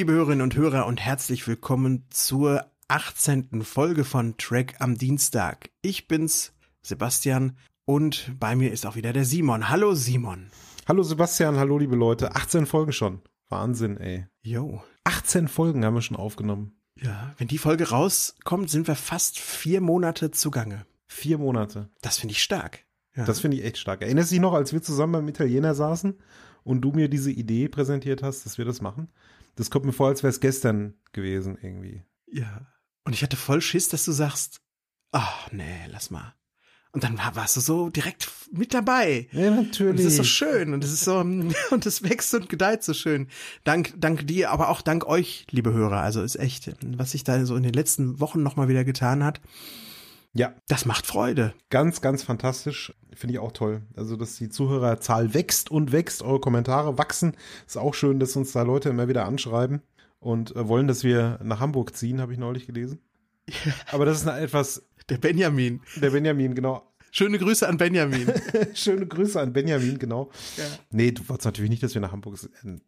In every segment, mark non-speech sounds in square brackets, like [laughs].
Liebe Hörerinnen und Hörer und herzlich willkommen zur 18. Folge von Track am Dienstag. Ich bin's, Sebastian, und bei mir ist auch wieder der Simon. Hallo Simon. Hallo Sebastian, hallo liebe Leute. 18 Folgen schon. Wahnsinn, ey. Jo. 18 Folgen haben wir schon aufgenommen. Ja, wenn die Folge rauskommt, sind wir fast vier Monate zugange. Vier Monate. Das finde ich stark. Ja. Das finde ich echt stark. Erinnerst du dich noch, als wir zusammen beim Italiener saßen und du mir diese Idee präsentiert hast, dass wir das machen? Das kommt mir vor, als wäre es gestern gewesen irgendwie. Ja. Und ich hatte voll Schiss, dass du sagst, ach nee, lass mal. Und dann war, warst du so direkt mit dabei. Ja, natürlich. Und das ist so schön und es ist so [laughs] und es wächst und gedeiht so schön. Dank dank dir, aber auch dank euch, liebe Hörer. Also ist echt, was sich da so in den letzten Wochen noch mal wieder getan hat. Ja. Das macht Freude. Ganz, ganz fantastisch. Finde ich auch toll. Also, dass die Zuhörerzahl wächst und wächst, eure Kommentare wachsen. Ist auch schön, dass uns da Leute immer wieder anschreiben und äh, wollen, dass wir nach Hamburg ziehen, habe ich neulich gelesen. [laughs] Aber das ist eine etwas. Der Benjamin. Der Benjamin, genau. Schöne Grüße an Benjamin. [laughs] Schöne Grüße an Benjamin, genau. Ja. Nee, du wolltest natürlich nicht, dass wir nach Hamburg sind.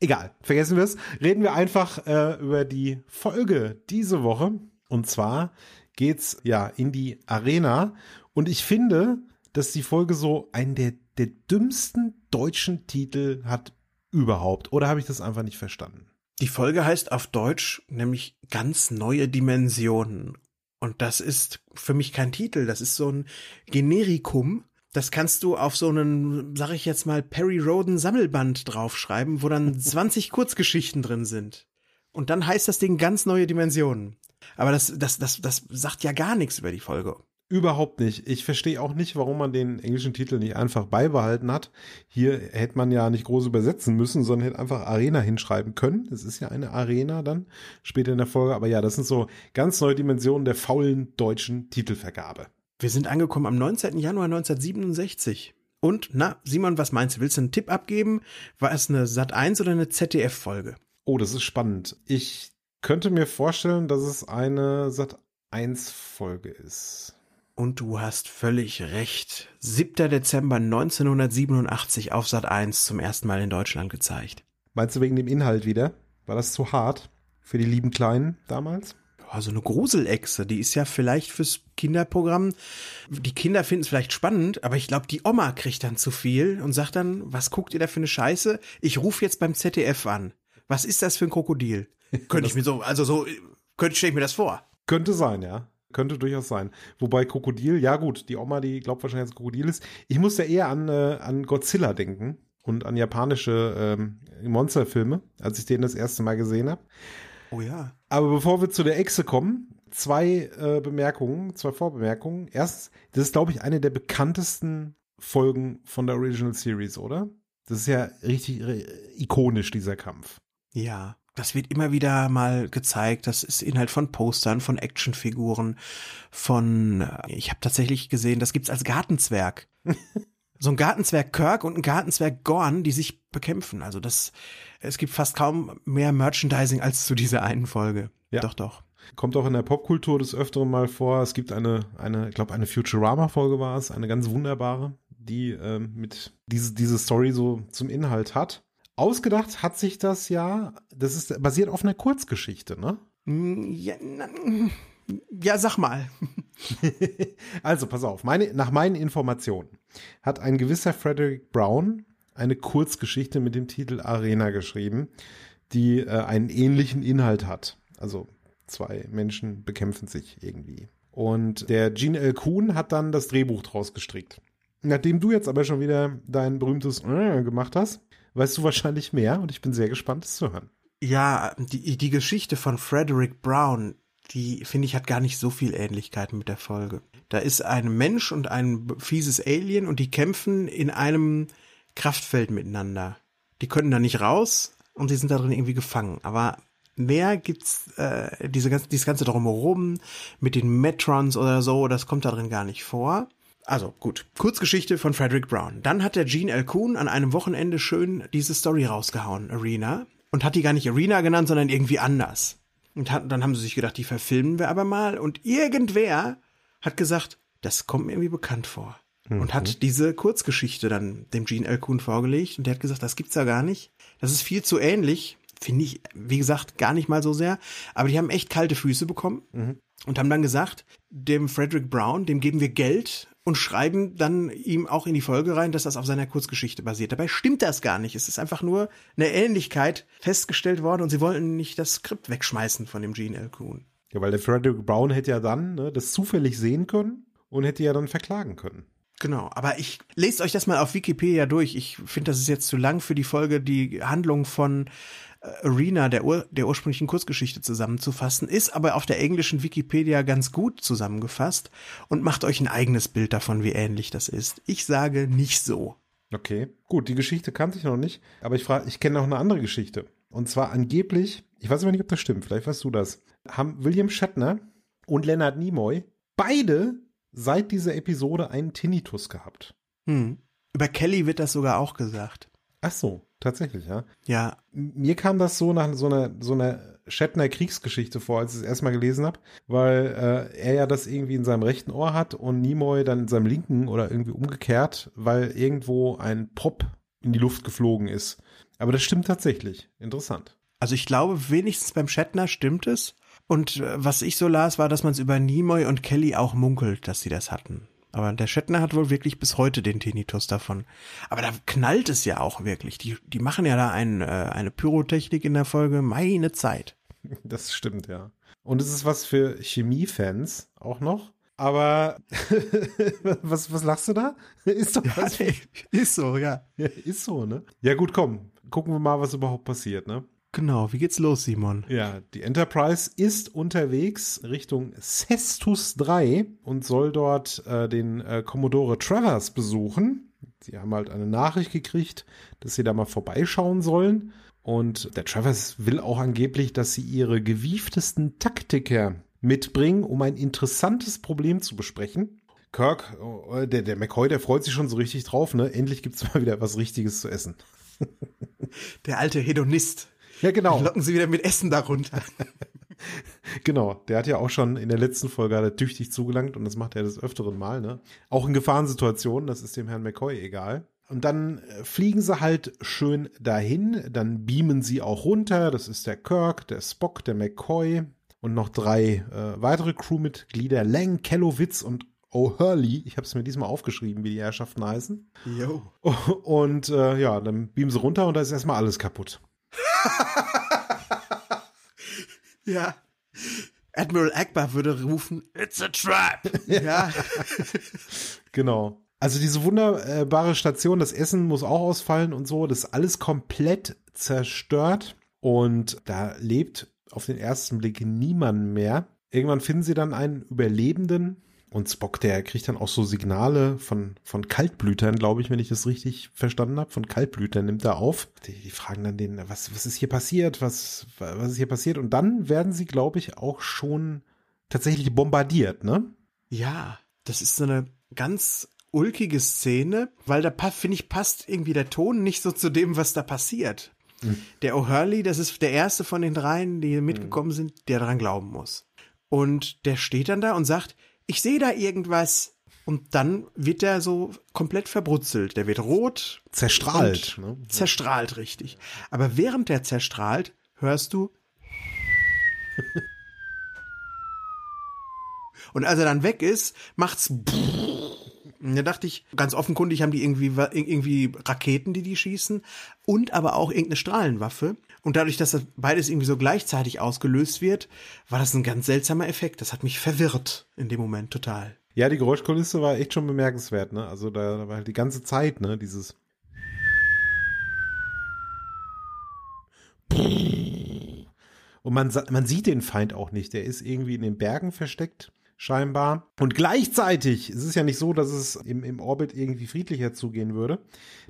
Egal, vergessen wir es. Reden wir einfach äh, über die Folge diese Woche. Und zwar geht's ja in die Arena. Und ich finde, dass die Folge so einen der, der dümmsten deutschen Titel hat überhaupt. Oder habe ich das einfach nicht verstanden? Die Folge heißt auf Deutsch nämlich ganz neue Dimensionen. Und das ist für mich kein Titel, das ist so ein Generikum. Das kannst du auf so einen, sag ich jetzt mal, Perry Roden Sammelband draufschreiben, wo dann [laughs] 20 Kurzgeschichten drin sind. Und dann heißt das Ding ganz neue Dimensionen. Aber das, das, das, das sagt ja gar nichts über die Folge. Überhaupt nicht. Ich verstehe auch nicht, warum man den englischen Titel nicht einfach beibehalten hat. Hier hätte man ja nicht groß übersetzen müssen, sondern hätte einfach Arena hinschreiben können. Das ist ja eine Arena dann später in der Folge. Aber ja, das sind so ganz neue Dimensionen der faulen deutschen Titelvergabe. Wir sind angekommen am 19. Januar 1967. Und, na, Simon, was meinst du? Willst du einen Tipp abgeben? War es eine Sat 1 oder eine ZDF-Folge? Oh, das ist spannend. Ich könnte mir vorstellen, dass es eine Sat 1 Folge ist. Und du hast völlig recht. 7. Dezember 1987 auf Sat 1 zum ersten Mal in Deutschland gezeigt. Meinst du wegen dem Inhalt wieder? War das zu hart für die lieben Kleinen damals? Also eine Gruselechse, die ist ja vielleicht fürs Kinderprogramm. Die Kinder finden es vielleicht spannend, aber ich glaube, die Oma kriegt dann zu viel und sagt dann, was guckt ihr da für eine Scheiße? Ich rufe jetzt beim ZDF an. Was ist das für ein Krokodil? Könnte ich mir so, also so, könnte stelle ich mir das vor. Könnte sein, ja. Könnte durchaus sein. Wobei Krokodil, ja gut, die Oma, die glaubt wahrscheinlich, dass Krokodil ist. Ich musste eher an, äh, an Godzilla denken und an japanische ähm, Monsterfilme, als ich den das erste Mal gesehen habe. Oh ja. Aber bevor wir zu der Echse kommen, zwei äh, Bemerkungen, zwei Vorbemerkungen. Erstens, das ist, glaube ich, eine der bekanntesten Folgen von der Original Series, oder? Das ist ja richtig äh, ikonisch, dieser Kampf. Ja das wird immer wieder mal gezeigt. Das ist Inhalt von Postern, von Actionfiguren, von äh, ich habe tatsächlich gesehen, das gibt's als Gartenzwerg. [laughs] so ein Gartenzwerg Kirk und ein Gartenzwerg Gorn, die sich bekämpfen. Also das es gibt fast kaum mehr Merchandising als zu dieser einen Folge. Ja. Doch, doch. Kommt auch in der Popkultur des Öfteren mal vor. Es gibt eine, eine, ich glaube, eine Futurama-Folge war es, eine ganz wunderbare, die ähm, mit diese, diese Story so zum Inhalt hat. Ausgedacht hat sich das ja, das ist basiert auf einer Kurzgeschichte, ne? Ja, na, ja sag mal. [laughs] also, pass auf, meine, nach meinen Informationen hat ein gewisser Frederick Brown eine Kurzgeschichte mit dem Titel Arena geschrieben, die äh, einen ähnlichen Inhalt hat. Also zwei Menschen bekämpfen sich irgendwie. Und der Gene L. Kuhn hat dann das Drehbuch draus gestrickt. Nachdem du jetzt aber schon wieder dein berühmtes äh gemacht hast, weißt du wahrscheinlich mehr und ich bin sehr gespannt, es zu hören. Ja, die, die Geschichte von Frederick Brown, die finde ich hat gar nicht so viel Ähnlichkeit mit der Folge. Da ist ein Mensch und ein fieses Alien und die kämpfen in einem Kraftfeld miteinander. Die können da nicht raus und die sind da drin irgendwie gefangen. Aber mehr gibt's äh, diese ganze, dieses ganze drumherum mit den Metrons oder so, das kommt da drin gar nicht vor. Also gut, Kurzgeschichte von Frederick Brown. Dann hat der Gene L. Kuhn an einem Wochenende schön diese Story rausgehauen, Arena, und hat die gar nicht Arena genannt, sondern irgendwie anders. Und hat, dann haben sie sich gedacht, die verfilmen wir aber mal. Und irgendwer hat gesagt, das kommt mir irgendwie bekannt vor. Mhm. Und hat diese Kurzgeschichte dann dem Gene L. Kuhn vorgelegt. Und der hat gesagt, das gibt's ja gar nicht. Das ist viel zu ähnlich. Finde ich, wie gesagt, gar nicht mal so sehr. Aber die haben echt kalte Füße bekommen. Mhm. Und haben dann gesagt, dem Frederick Brown, dem geben wir Geld und schreiben dann ihm auch in die Folge rein, dass das auf seiner Kurzgeschichte basiert. Dabei stimmt das gar nicht. Es ist einfach nur eine Ähnlichkeit festgestellt worden und sie wollten nicht das Skript wegschmeißen von dem Gene L. Kuhn. Ja, weil der Frederick Brown hätte ja dann ne, das zufällig sehen können und hätte ja dann verklagen können. Genau, aber ich lest euch das mal auf Wikipedia durch. Ich finde, das ist jetzt zu lang für die Folge, die Handlung von Arena der, Ur der ursprünglichen Kurzgeschichte zusammenzufassen, ist aber auf der englischen Wikipedia ganz gut zusammengefasst und macht euch ein eigenes Bild davon, wie ähnlich das ist. Ich sage nicht so. Okay, gut, die Geschichte kannte ich noch nicht, aber ich frage, ich kenne noch eine andere Geschichte. Und zwar angeblich, ich weiß aber nicht, ob das stimmt, vielleicht weißt du das, haben William Shatner und Leonard Nimoy beide seit dieser Episode einen Tinnitus gehabt. Hm. Über Kelly wird das sogar auch gesagt. Ach so, tatsächlich, ja. Ja. Mir kam das so nach so einer, so einer Shatner Kriegsgeschichte vor, als ich es erstmal gelesen habe, weil äh, er ja das irgendwie in seinem rechten Ohr hat und Nimoy dann in seinem linken oder irgendwie umgekehrt, weil irgendwo ein Pop in die Luft geflogen ist. Aber das stimmt tatsächlich. Interessant. Also ich glaube, wenigstens beim Shatner stimmt es. Und äh, was ich so las, war, dass man es über Nimoy und Kelly auch munkelt, dass sie das hatten. Aber der Shatner hat wohl wirklich bis heute den Tinnitus davon. Aber da knallt es ja auch wirklich. Die, die machen ja da ein, äh, eine Pyrotechnik in der Folge. Meine Zeit. Das stimmt, ja. Und es ist was für Chemiefans auch noch. Aber [laughs] was, was lachst du da? [laughs] Ist doch was. Ja, [laughs] nee, ist so, ja. ja. Ist so, ne? Ja, gut, komm. Gucken wir mal, was überhaupt passiert, ne? Genau, wie geht's los, Simon? Ja, die Enterprise ist unterwegs Richtung Cestus 3 und soll dort äh, den äh, Commodore Travers besuchen. Sie haben halt eine Nachricht gekriegt, dass sie da mal vorbeischauen sollen. Und der Travers will auch angeblich, dass sie ihre gewieftesten Taktiker mitbringen, um ein interessantes Problem zu besprechen. Kirk, äh, der, der McCoy, der freut sich schon so richtig drauf, ne? Endlich gibt's mal wieder was Richtiges zu essen. [laughs] Der alte Hedonist. Ja, genau. Locken sie wieder mit Essen darunter. [laughs] genau, der hat ja auch schon in der letzten Folge hat er tüchtig zugelangt und das macht er des öfteren Mal, ne? Auch in Gefahrensituationen, das ist dem Herrn McCoy egal. Und dann äh, fliegen sie halt schön dahin, dann beamen sie auch runter, das ist der Kirk, der Spock, der McCoy und noch drei äh, weitere Crewmitglieder, Lang, Kellowitz und O'Hurley. Ich habe es mir diesmal aufgeschrieben, wie die Herrschaften heißen. Jo. [laughs] Und äh, ja, dann beamen sie runter und da ist erstmal alles kaputt. [laughs] ja. Admiral Akbar würde rufen, It's a trap. ja. [laughs] genau. Also diese wunderbare Station, das Essen muss auch ausfallen und so, das ist alles komplett zerstört und da lebt auf den ersten Blick niemand mehr. Irgendwann finden sie dann einen Überlebenden, und Spock, der kriegt dann auch so Signale von, von Kaltblütern, glaube ich, wenn ich das richtig verstanden habe. Von Kaltblütern nimmt er auf. Die, die, fragen dann den, was, was ist hier passiert? Was, was ist hier passiert? Und dann werden sie, glaube ich, auch schon tatsächlich bombardiert, ne? Ja, das ist so eine ganz ulkige Szene, weil da, finde ich, passt irgendwie der Ton nicht so zu dem, was da passiert. Mhm. Der O'Hurley, das ist der erste von den dreien, die mitgekommen sind, der daran glauben muss. Und der steht dann da und sagt, ich sehe da irgendwas. Und dann wird der so komplett verbrutzelt. Der wird rot. Zerstrahlt. Ne? Zerstrahlt, richtig. Aber während der zerstrahlt, hörst du. [laughs] Und als er dann weg ist, macht's. Und da dachte ich, ganz offenkundig haben die irgendwie, irgendwie Raketen, die die schießen und aber auch irgendeine Strahlenwaffe. Und dadurch, dass das beides irgendwie so gleichzeitig ausgelöst wird, war das ein ganz seltsamer Effekt. Das hat mich verwirrt in dem Moment total. Ja, die Geräuschkulisse war echt schon bemerkenswert, ne? Also da, da war halt die ganze Zeit, ne, dieses Und man, man sieht den Feind auch nicht. Der ist irgendwie in den Bergen versteckt, scheinbar. Und gleichzeitig, es ist ja nicht so, dass es im, im Orbit irgendwie friedlicher zugehen würde.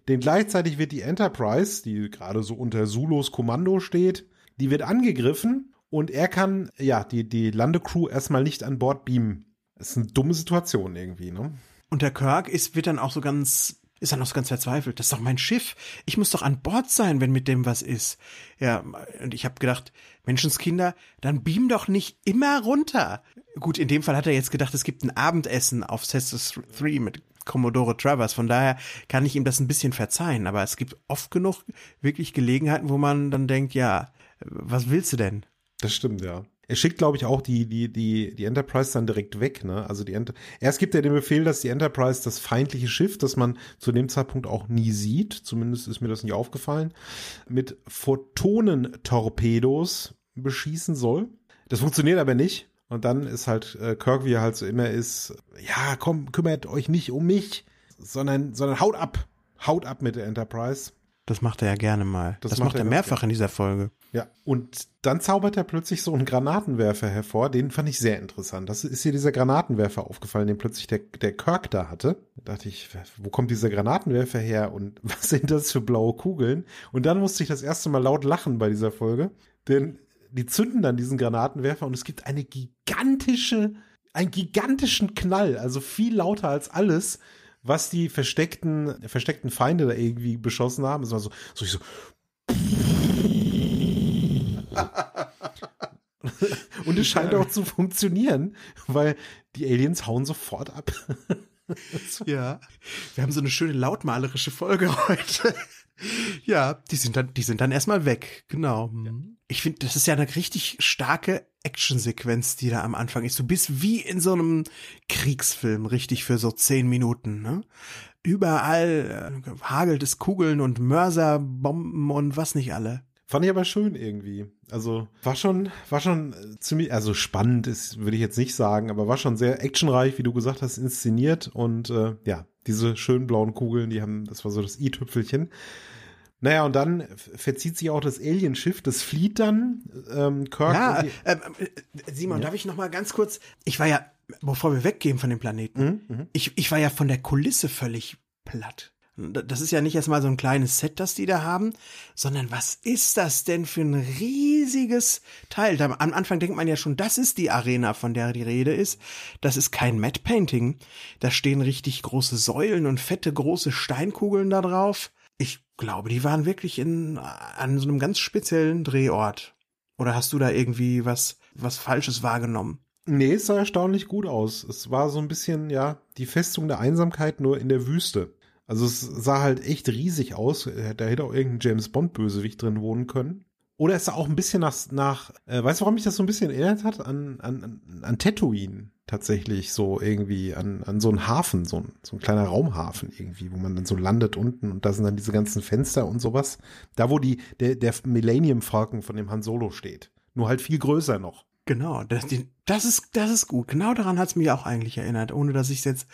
Denn gleichzeitig wird die Enterprise, die gerade so unter Sulos Kommando steht, die wird angegriffen und er kann, ja, die, die Landecrew erstmal nicht an Bord beamen. Das ist eine dumme Situation irgendwie, ne? Und der Kirk ist, wird dann auch so ganz ist dann auch so ganz verzweifelt. Das ist doch mein Schiff. Ich muss doch an Bord sein, wenn mit dem was ist. Ja, und ich habe gedacht, Menschenskinder, dann beam doch nicht immer runter. Gut, in dem Fall hat er jetzt gedacht, es gibt ein Abendessen auf Cestus 3 mit Commodore Travers. Von daher kann ich ihm das ein bisschen verzeihen. Aber es gibt oft genug wirklich Gelegenheiten, wo man dann denkt, ja, was willst du denn? Das stimmt, ja. Er schickt, glaube ich, auch die, die, die, die Enterprise dann direkt weg, ne? Also die Enter Erst gibt er den Befehl, dass die Enterprise das feindliche Schiff, das man zu dem Zeitpunkt auch nie sieht, zumindest ist mir das nicht aufgefallen, mit Photonentorpedos beschießen soll. Das funktioniert aber nicht. Und dann ist halt äh, Kirk, wie er halt so immer ist, ja, komm, kümmert euch nicht um mich, sondern, sondern haut ab. Haut ab mit der Enterprise. Das macht er ja gerne mal. Das, das macht, macht er mehrfach in dieser Folge. Ja, und dann zaubert er plötzlich so einen Granatenwerfer hervor. Den fand ich sehr interessant. Das ist hier dieser Granatenwerfer aufgefallen, den plötzlich der, der Kirk da hatte. Da dachte ich, wo kommt dieser Granatenwerfer her und [laughs] was sind das für blaue Kugeln? Und dann musste ich das erste Mal laut lachen bei dieser Folge, denn die zünden dann diesen Granatenwerfer und es gibt eine gigantische, einen gigantischen Knall, also viel lauter als alles, was die versteckten, versteckten Feinde da irgendwie beschossen haben. Es war so, so, ich so. Und es scheint auch zu funktionieren, weil die Aliens hauen sofort ab. ja, wir haben so eine schöne lautmalerische Folge heute. Ja, die sind dann, die sind dann erstmal weg, genau. Ja. Ich finde, das ist ja eine richtig starke Actionsequenz, die da am Anfang ist. Du bist wie in so einem Kriegsfilm, richtig für so zehn Minuten. Ne? Überall äh, hagelt es Kugeln und Mörserbomben und was nicht alle. Fand ich aber schön irgendwie. Also war schon, war schon äh, ziemlich, also spannend ist, würde ich jetzt nicht sagen, aber war schon sehr actionreich, wie du gesagt hast, inszeniert und äh, ja, diese schönen blauen Kugeln, die haben, das war so das i-Tüpfelchen. Naja, und dann verzieht sich auch das Alienschiff, das flieht dann. Ähm, Kirk ja, äh, äh, Simon, ja. darf ich noch mal ganz kurz? Ich war ja, bevor wir weggehen von dem Planeten, mhm, mhm, ich, ich war ja von der Kulisse völlig platt. Das ist ja nicht erstmal so ein kleines Set, das die da haben, sondern was ist das denn für ein riesiges Teil? Da, am Anfang denkt man ja schon, das ist die Arena, von der die Rede ist. Das ist kein Matte Painting. Da stehen richtig große Säulen und fette große Steinkugeln da drauf. Ich glaube, die waren wirklich in, an so einem ganz speziellen Drehort. Oder hast du da irgendwie was, was Falsches wahrgenommen? Nee, es sah erstaunlich gut aus. Es war so ein bisschen, ja, die Festung der Einsamkeit nur in der Wüste. Also es sah halt echt riesig aus. Da hätte auch irgendein James Bond Bösewicht drin wohnen können. Oder es sah auch ein bisschen nach, nach äh, weißt du, warum mich das so ein bisschen erinnert hat? An, an, an Tatooine tatsächlich so irgendwie, an, an so einen Hafen, so ein, so ein kleiner Raumhafen irgendwie, wo man dann so landet unten und da sind dann diese ganzen Fenster und sowas. Da, wo die, der, der Millennium Falcon von dem Han Solo steht. Nur halt viel größer noch. Genau, das, das ist, das ist gut. Genau daran hat es mich auch eigentlich erinnert, ohne dass ich es jetzt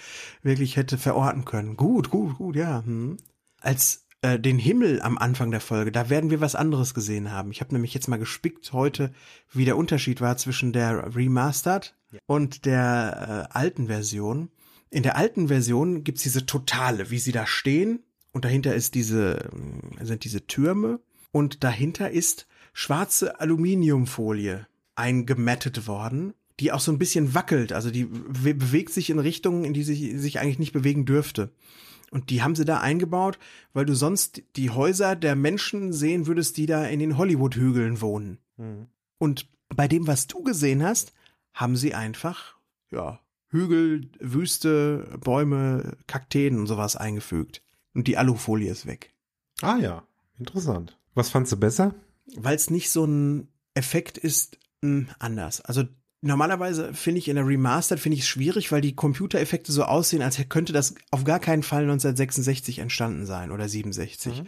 wirklich hätte verorten können. Gut, gut, gut, ja. Hm. Als äh, den Himmel am Anfang der Folge, da werden wir was anderes gesehen haben. Ich habe nämlich jetzt mal gespickt heute, wie der Unterschied war zwischen der Remastered ja. und der äh, alten Version. In der alten Version gibt's diese Totale, wie sie da stehen und dahinter ist diese, äh, sind diese Türme und dahinter ist schwarze Aluminiumfolie eingemettet worden, die auch so ein bisschen wackelt, also die bewegt sich in Richtungen, in die sie sich eigentlich nicht bewegen dürfte. Und die haben sie da eingebaut, weil du sonst die Häuser der Menschen sehen würdest, die da in den Hollywood-Hügeln wohnen. Mhm. Und bei dem, was du gesehen hast, haben sie einfach, ja, Hügel, Wüste, Bäume, Kakteen und sowas eingefügt. Und die Alufolie ist weg. Ah ja, interessant. Was fandst du besser? Weil es nicht so ein Effekt ist, mh, hm, anders. Also Normalerweise finde ich in der Remastered finde ich es schwierig, weil die Computereffekte so aussehen, als könnte das auf gar keinen Fall 1966 entstanden sein oder 67. Mhm.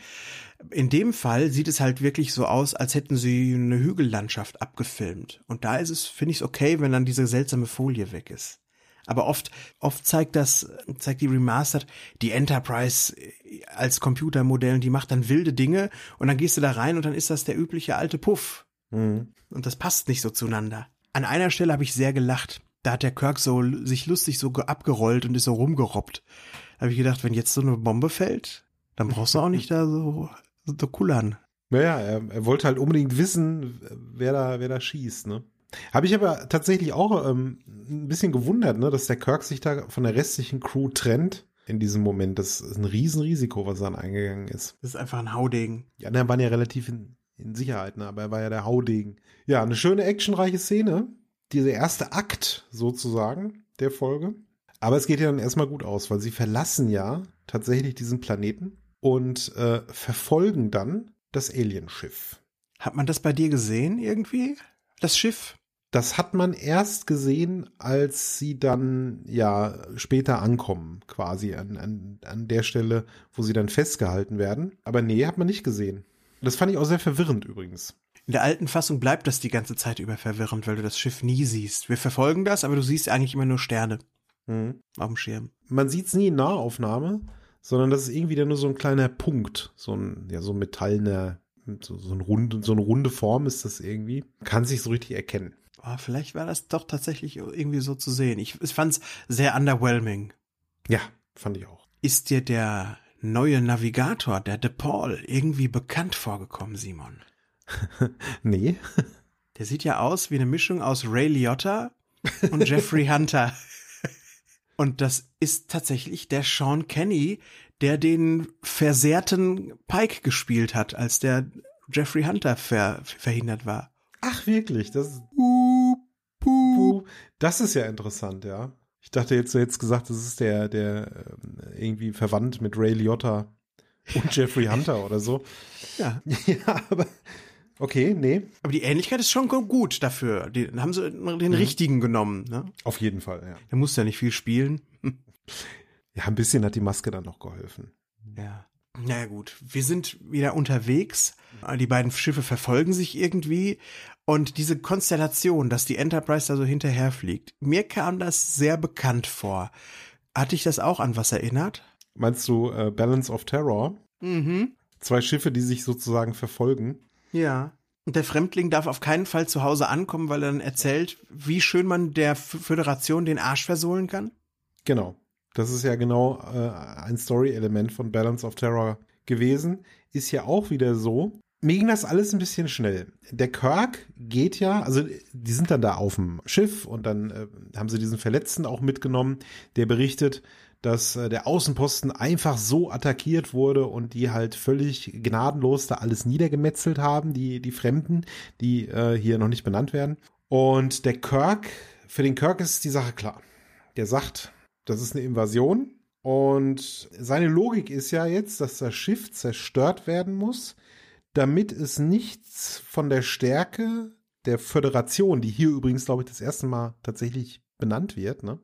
In dem Fall sieht es halt wirklich so aus, als hätten sie eine Hügellandschaft abgefilmt. Und da ist es, finde ich es okay, wenn dann diese seltsame Folie weg ist. Aber oft, oft zeigt das, zeigt die Remastered die Enterprise als Computermodell und die macht dann wilde Dinge und dann gehst du da rein und dann ist das der übliche alte Puff Mhm. Und das passt nicht so zueinander. An einer Stelle habe ich sehr gelacht. Da hat der Kirk so sich lustig so abgerollt und ist so rumgerobbt. Da habe ich gedacht, wenn jetzt so eine Bombe fällt, dann brauchst du auch nicht da so, so kullern. Naja, er, er wollte halt unbedingt wissen, wer da, wer da schießt, ne? Habe ich aber tatsächlich auch ähm, ein bisschen gewundert, ne, dass der Kirk sich da von der restlichen Crew trennt in diesem Moment. Das ist ein Riesenrisiko, was dann eingegangen ist. Das ist einfach ein Haudegen. Die anderen waren ja relativ in, in Sicherheit, ne? aber er war ja der Haudegen. Ja, eine schöne actionreiche Szene. Dieser erste Akt sozusagen der Folge. Aber es geht ja dann erstmal gut aus, weil sie verlassen ja tatsächlich diesen Planeten und äh, verfolgen dann das Alienschiff. Hat man das bei dir gesehen irgendwie? Das Schiff? Das hat man erst gesehen, als sie dann ja später ankommen, quasi an, an, an der Stelle, wo sie dann festgehalten werden. Aber nee, hat man nicht gesehen. Das fand ich auch sehr verwirrend übrigens. In der alten Fassung bleibt das die ganze Zeit über verwirrend, weil du das Schiff nie siehst. Wir verfolgen das, aber du siehst eigentlich immer nur Sterne Mhm. auf dem Schirm. Man sieht es nie in Nahaufnahme, sondern das ist irgendwie dann nur so ein kleiner Punkt, so ein, ja, so ein metallener, so, so, ein runde, so eine runde Form ist das irgendwie. Kann sich so richtig erkennen. Oh, vielleicht war das doch tatsächlich irgendwie so zu sehen. Ich, ich fand es sehr underwhelming. Ja, fand ich auch. Ist dir der neue Navigator, der DePaul, irgendwie bekannt vorgekommen, Simon? [laughs] Nee. Der sieht ja aus wie eine Mischung aus Ray Liotta und Jeffrey [laughs] Hunter. Und das ist tatsächlich der Sean Kenny, der den versehrten Pike gespielt hat, als der Jeffrey Hunter ver verhindert war. Ach, wirklich? Das, Puh, das ist ja interessant, ja. Ich dachte jetzt, du hättest gesagt, das ist der, der ähm, irgendwie verwandt mit Ray Liotta und Jeffrey Hunter oder so. Ja. [laughs] Ja, aber okay, nee, Aber die Ähnlichkeit ist schon gut dafür. Dann haben sie den richtigen genommen. Ne? auf jeden Fall, ja. Der muss ja nicht viel spielen. [laughs] Ja, ein bisschen hat die Maske dann noch geholfen. Ja. Naja gut, wir sind wieder unterwegs. Die beiden Schiffe verfolgen sich irgendwie. Und diese Konstellation, dass die Enterprise da so hinterherfliegt, mir kam das sehr bekannt vor. Hatte ich das auch an was erinnert? Meinst du äh, Balance of Terror? Mhm. Zwei Schiffe, die sich sozusagen verfolgen. Ja. Und der Fremdling darf auf keinen Fall zu Hause ankommen, weil er dann erzählt, wie schön man der Föderation den Arsch versohlen kann. Genau. Das ist ja genau äh, ein Story-Element von Balance of Terror gewesen. Ist ja auch wieder so. Mir ging das alles ein bisschen schnell. Der Kirk geht ja, also die sind dann da auf dem Schiff und dann äh, haben sie diesen Verletzten auch mitgenommen, der berichtet, dass äh, der Außenposten einfach so attackiert wurde und die halt völlig gnadenlos da alles niedergemetzelt haben, die, die Fremden, die äh, hier noch nicht benannt werden. Und der Kirk, für den Kirk ist die Sache klar. Der sagt, das ist eine Invasion. Und seine Logik ist ja jetzt, dass das Schiff zerstört werden muss, damit es nichts von der Stärke der Föderation, die hier übrigens, glaube ich, das erste Mal tatsächlich benannt wird, ne?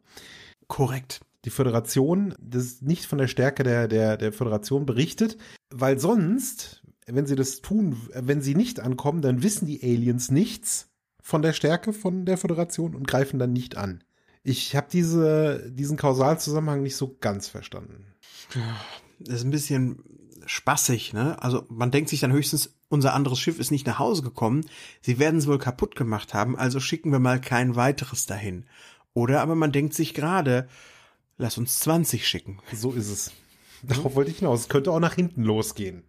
Korrekt. Die Föderation, das nicht von der Stärke der, der, der Föderation berichtet, weil sonst, wenn sie das tun, wenn sie nicht ankommen, dann wissen die Aliens nichts von der Stärke von der Föderation und greifen dann nicht an. Ich habe diese, diesen Kausalzusammenhang nicht so ganz verstanden. Das ist ein bisschen spaßig, ne? Also man denkt sich dann höchstens, unser anderes Schiff ist nicht nach Hause gekommen. Sie werden es wohl kaputt gemacht haben, also schicken wir mal kein weiteres dahin. Oder aber man denkt sich gerade, lass uns 20 schicken. So ist es. [laughs] Darauf wollte ich hinaus. Es könnte auch nach hinten losgehen.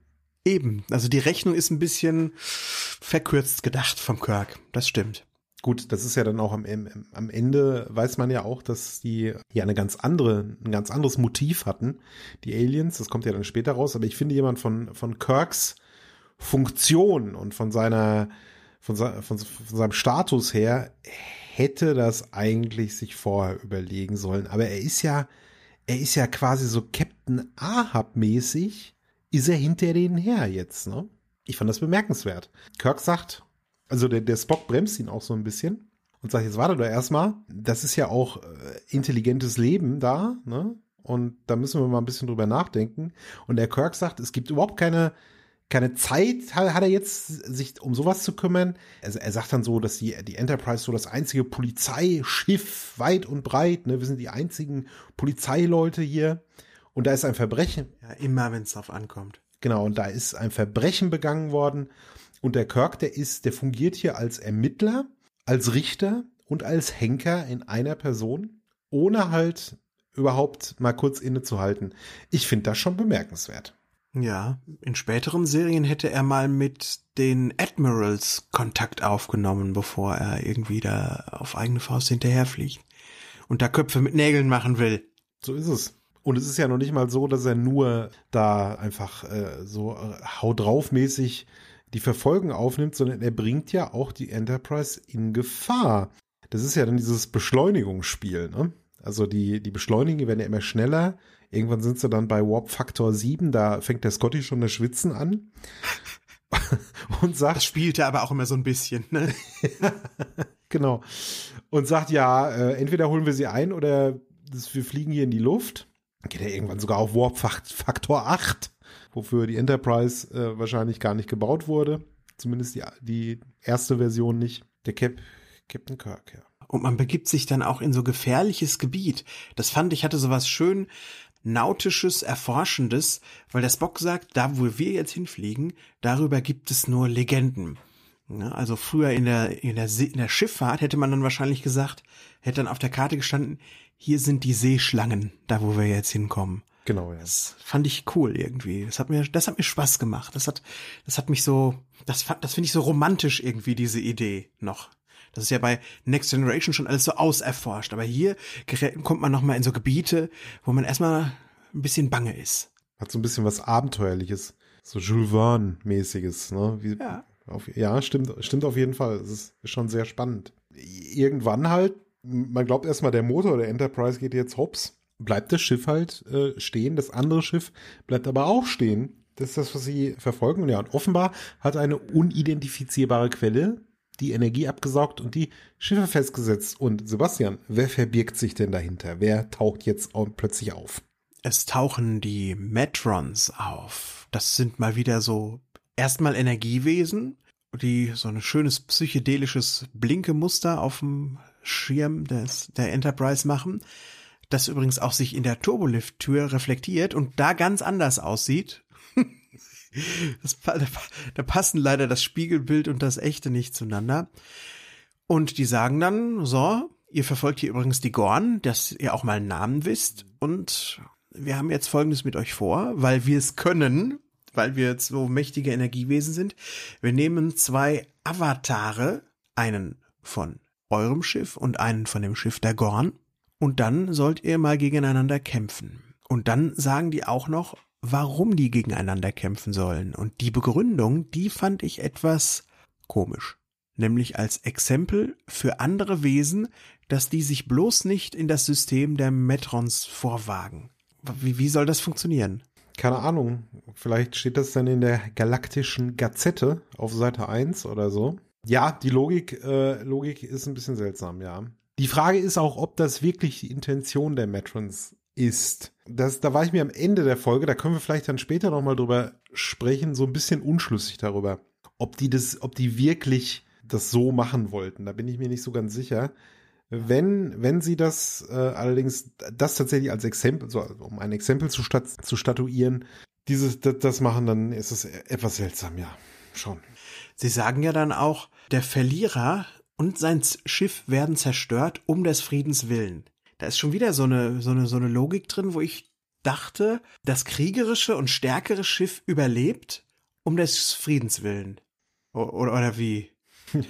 Eben. Also die Rechnung ist ein bisschen verkürzt gedacht vom Kirk. Das stimmt. Gut, das ist ja dann auch am, am Ende weiß man ja auch, dass die ja eine ganz andere, ein ganz anderes Motiv hatten, die Aliens. Das kommt ja dann später raus. Aber ich finde jemand von, von Kirks Funktion und von seiner, von, von, von seinem Status her hätte das eigentlich sich vorher überlegen sollen. Aber er ist ja, er ist ja quasi so Captain Ahab-mäßig, ist er hinter denen her jetzt, ne? Ich fand das bemerkenswert. Kirk sagt, also der, der Spock bremst ihn auch so ein bisschen und sagt, jetzt warte doch erstmal, das ist ja auch äh, intelligentes Leben da, ne? Und da müssen wir mal ein bisschen drüber nachdenken. Und der Kirk sagt, es gibt überhaupt keine, keine Zeit, hat, hat er jetzt, sich um sowas zu kümmern. Also er sagt dann so, dass die, die Enterprise so das einzige Polizeischiff weit und breit, ne? Wir sind die einzigen Polizeileute hier. Und da ist ein Verbrechen, Ja, immer wenn es drauf ankommt. Genau, und da ist ein Verbrechen begangen worden. Und der Kirk, der ist, der fungiert hier als Ermittler, als Richter und als Henker in einer Person, ohne halt überhaupt mal kurz innezuhalten. Ich finde das schon bemerkenswert. Ja, in späteren Serien hätte er mal mit den Admirals Kontakt aufgenommen, bevor er irgendwie da auf eigene Faust hinterherfliegt und da Köpfe mit Nägeln machen will. So ist es. Und es ist ja noch nicht mal so, dass er nur da einfach äh, so äh, hau drauf mäßig die Verfolgung aufnimmt, sondern er bringt ja auch die Enterprise in Gefahr. Das ist ja dann dieses Beschleunigungsspiel, ne? Also die, die Beschleunigen werden ja immer schneller. Irgendwann sind sie dann bei Warp Faktor 7, da fängt der Scotty schon das Schwitzen an. [laughs] und sagt. Das spielte aber auch immer so ein bisschen, ne? [laughs] genau. Und sagt, ja, äh, entweder holen wir sie ein oder das, wir fliegen hier in die Luft. Geht er irgendwann sogar auf Warp Faktor 8, wofür die Enterprise äh, wahrscheinlich gar nicht gebaut wurde. Zumindest die, die erste Version nicht. Der Cap, Captain Kirk, ja. Und man begibt sich dann auch in so gefährliches Gebiet. Das fand ich hatte sowas schön nautisches, erforschendes, weil der Spock sagt, da wo wir jetzt hinfliegen, darüber gibt es nur Legenden. Ja, also früher in der, in der, in der Schifffahrt hätte man dann wahrscheinlich gesagt, hätte dann auf der Karte gestanden, hier sind die Seeschlangen, da wo wir jetzt hinkommen. Genau, ja. Das fand ich cool irgendwie. Das hat mir, das hat mir Spaß gemacht. Das hat, das hat mich so, das, das finde ich so romantisch irgendwie, diese Idee noch. Das ist ja bei Next Generation schon alles so auserforscht. Aber hier kommt man nochmal in so Gebiete, wo man erstmal ein bisschen bange ist. Hat so ein bisschen was Abenteuerliches. So Jules Verne-mäßiges, ne? Wie, ja. Auf, ja, stimmt, stimmt auf jeden Fall. Es ist schon sehr spannend. Irgendwann halt, man glaubt erstmal, der Motor der Enterprise geht jetzt hops. Bleibt das Schiff halt äh, stehen, das andere Schiff bleibt aber auch stehen. Das ist das, was sie verfolgen. Ja, und offenbar hat eine unidentifizierbare Quelle die Energie abgesaugt und die Schiffe festgesetzt. Und Sebastian, wer verbirgt sich denn dahinter? Wer taucht jetzt plötzlich auf? Es tauchen die Metrons auf. Das sind mal wieder so erstmal Energiewesen, die so ein schönes psychedelisches Blinkemuster auf dem Schirm des, der Enterprise machen, das übrigens auch sich in der Turbolift-Tür reflektiert und da ganz anders aussieht. Das, da passen leider das Spiegelbild und das echte nicht zueinander. Und die sagen dann, so, ihr verfolgt hier übrigens die Gorn, dass ihr auch mal einen Namen wisst. Und wir haben jetzt Folgendes mit euch vor, weil wir es können, weil wir jetzt so mächtige Energiewesen sind. Wir nehmen zwei Avatare, einen von eurem Schiff und einen von dem Schiff der Gorn. Und dann sollt ihr mal gegeneinander kämpfen. Und dann sagen die auch noch, warum die gegeneinander kämpfen sollen. Und die Begründung, die fand ich etwas komisch. Nämlich als Exempel für andere Wesen, dass die sich bloß nicht in das System der Metrons vorwagen. Wie, wie soll das funktionieren? Keine Ahnung. Vielleicht steht das dann in der galaktischen Gazette auf Seite 1 oder so. Ja, die Logik, äh, Logik ist ein bisschen seltsam, ja. Die Frage ist auch, ob das wirklich die Intention der Metrons ist. Das, da war ich mir am Ende der Folge, da können wir vielleicht dann später nochmal drüber sprechen, so ein bisschen unschlüssig darüber, ob die das, ob die wirklich das so machen wollten. Da bin ich mir nicht so ganz sicher. Wenn, wenn sie das äh, allerdings, das tatsächlich als Exempel, so, um ein Exempel zu, stat zu statuieren, dieses, das, das machen, dann ist es etwas seltsam, ja, schon. Sie sagen ja dann auch, der Verlierer und sein Schiff werden zerstört um des Friedens willen da ist schon wieder so eine, so eine, so eine Logik drin, wo ich dachte, das kriegerische und stärkere Schiff überlebt um des Friedens willen. Oder, oder wie? [laughs]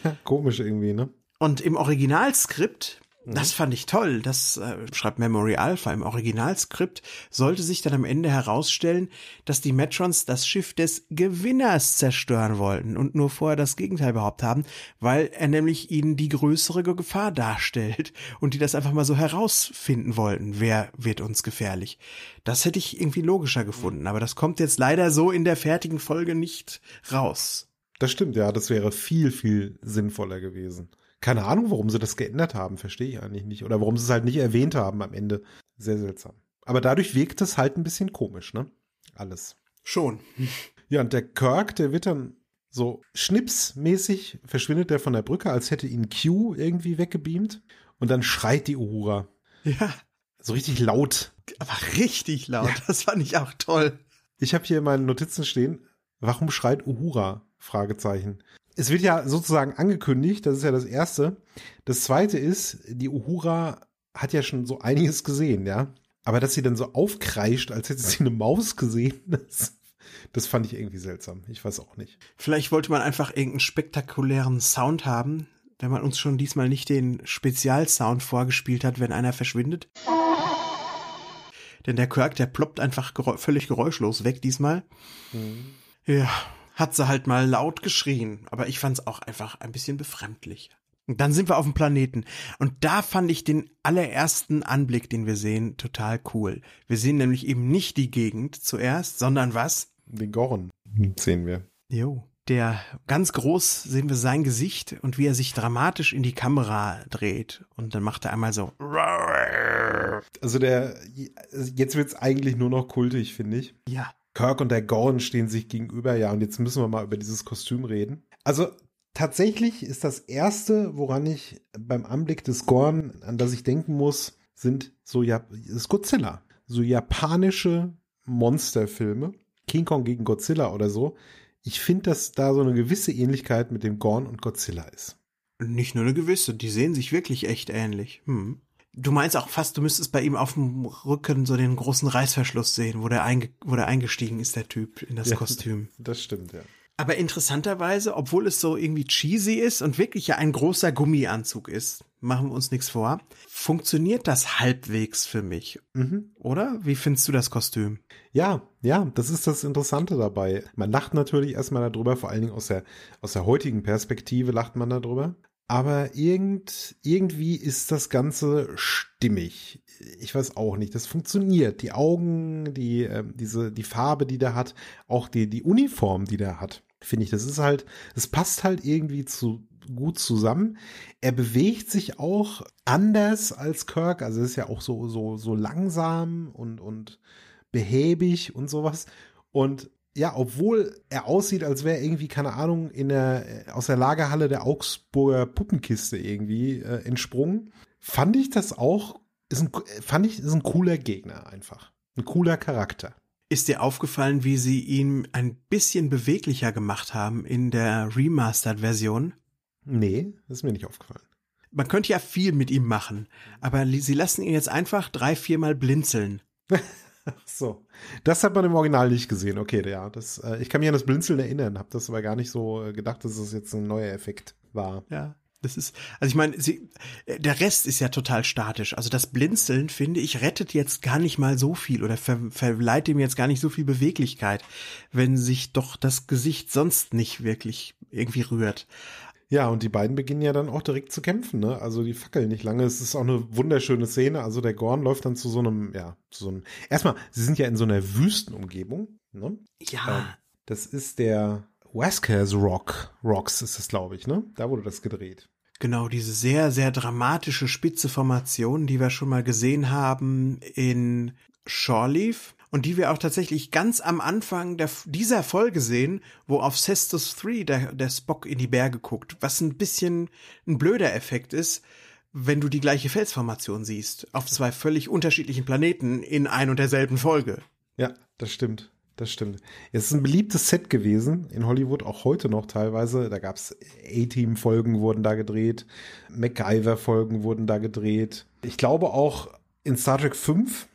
Ja, komisch irgendwie, ne? Und im Originalskript das mhm. fand ich toll. Das äh, schreibt Memory Alpha im Originalskript. Sollte sich dann am Ende herausstellen, dass die Metrons das Schiff des Gewinners zerstören wollten und nur vorher das Gegenteil behauptet haben, weil er nämlich ihnen die größere Gefahr darstellt und die das einfach mal so herausfinden wollten. Wer wird uns gefährlich? Das hätte ich irgendwie logischer gefunden, aber das kommt jetzt leider so in der fertigen Folge nicht raus. Das stimmt, ja, das wäre viel, viel sinnvoller gewesen. Keine Ahnung, warum sie das geändert haben, verstehe ich eigentlich nicht. Oder warum sie es halt nicht erwähnt haben am Ende. Sehr seltsam. Aber dadurch wirkt es halt ein bisschen komisch, ne? Alles. Schon. Ja, und der Kirk, der wird dann so schnipsmäßig verschwindet der von der Brücke, als hätte ihn Q irgendwie weggebeamt. Und dann schreit die Uhura. Ja. So richtig laut. Aber richtig laut. Ja. Das fand ich auch toll. Ich habe hier in meinen Notizen stehen, warum schreit Uhura? Fragezeichen. Es wird ja sozusagen angekündigt, das ist ja das Erste. Das Zweite ist, die Uhura hat ja schon so einiges gesehen, ja. Aber dass sie dann so aufkreischt, als hätte sie eine Maus gesehen, [laughs] das, das fand ich irgendwie seltsam. Ich weiß auch nicht. Vielleicht wollte man einfach irgendeinen spektakulären Sound haben, wenn man uns schon diesmal nicht den Spezialsound vorgespielt hat, wenn einer verschwindet. Denn der Kirk, der ploppt einfach gerä völlig geräuschlos weg diesmal. Mhm. Ja, hat sie halt mal laut geschrien. Aber ich fand's auch einfach ein bisschen befremdlich. Und dann sind wir auf dem Planeten. Und da fand ich den allerersten Anblick, den wir sehen, total cool. Wir sehen nämlich eben nicht die Gegend zuerst, sondern was? Den Gorn sehen wir. Jo. Der ganz groß sehen wir sein Gesicht und wie er sich dramatisch in die Kamera dreht. Und dann macht er einmal so. Also der, jetzt wird's eigentlich nur noch kultig, finde ich. Ja. Kirk und der Gorn stehen sich gegenüber, ja, und jetzt müssen wir mal über dieses Kostüm reden. Also tatsächlich ist das erste, woran ich beim Anblick des Gorn, an das ich denken muss, sind so ja, ist Godzilla. So japanische Monsterfilme. King Kong gegen Godzilla oder so. Ich finde, dass da so eine gewisse Ähnlichkeit mit dem Gorn und Godzilla ist. Nicht nur eine gewisse, die sehen sich wirklich echt ähnlich. Hm. Du meinst auch fast, du müsstest bei ihm auf dem Rücken so den großen Reißverschluss sehen, wo der, einge wo der eingestiegen ist, der Typ, in das ja, Kostüm. [laughs] Das stimmt, ja. Aber interessanterweise, obwohl es so irgendwie cheesy ist und wirklich ja ein großer Gummianzug ist, machen wir uns nichts vor, funktioniert das halbwegs für mich. Mhm. Oder? Wie findest du das Kostüm? Ja, ja, das ist das Interessante dabei. Man lacht natürlich erstmal darüber, vor allen Dingen aus der, aus der heutigen Perspektive lacht man darüber. Aber irgend, irgendwie ist das Ganze stimmig. Ich weiß auch nicht. Das funktioniert. Die Augen, die, äh, diese, die Farbe, die der hat, auch die, die Uniform, die der hat, finde ich, das ist halt, es passt halt irgendwie zu, gut zusammen. Er bewegt sich auch anders als Kirk. Also ist ja auch so, so, so langsam und, und behäbig und sowas. Und ja, obwohl er aussieht, als wäre irgendwie, keine Ahnung, in der, aus der Lagerhalle der Augsburger Puppenkiste irgendwie äh, entsprungen, fand ich das auch, ist ein, fand ich, ist ein cooler Gegner einfach. Ein cooler Charakter. Ist dir aufgefallen, wie sie ihn ein bisschen beweglicher gemacht haben in der Remastered-Version? Nee, das ist mir nicht aufgefallen. Man könnte ja viel mit ihm machen, aber sie lassen ihn jetzt einfach drei, viermal blinzeln. [laughs] [laughs] so. Das hat man im Original nicht gesehen. Okay, ja. Das, äh, ich kann mich an das Blinzeln erinnern, habe das aber gar nicht so äh, gedacht, dass es jetzt ein neuer Effekt war. Ja. Das ist, also ich meine, sie, äh, der Rest ist ja total statisch. Also das Blinzeln, finde ich, rettet jetzt gar nicht mal so viel oder ver, verleiht ihm jetzt gar nicht so viel Beweglichkeit, wenn sich doch das Gesicht sonst nicht wirklich irgendwie rührt. Ja, und die beiden beginnen ja dann auch direkt zu kämpfen, ne? Also die fackeln nicht lange. Es ist auch eine wunderschöne Szene. Also der Gorn läuft dann zu so einem, ja, zu so einem. Erstmal, sie sind ja in so einer Wüstenumgebung, ne? Ja. Ähm, das ist der Vasquez Rock. Rocks ist es, glaube ich, ne? Da wurde das gedreht. Genau, diese sehr, sehr dramatische spitze Formation, die wir schon mal gesehen haben in Shoreleaf und die wir auch tatsächlich ganz am Anfang der, dieser Folge sehen, wo auf Cestus 3 der, der Spock in die Berge guckt, was ein bisschen ein blöder Effekt ist, wenn du die gleiche Felsformation siehst, auf zwei völlig unterschiedlichen Planeten in ein und derselben Folge. Ja, das stimmt. Das stimmt. Es ist ein beliebtes Set gewesen, in Hollywood auch heute noch teilweise. Da gab es A-Team-Folgen wurden da gedreht, MacGyver-Folgen wurden da gedreht. Ich glaube auch in Star Trek 5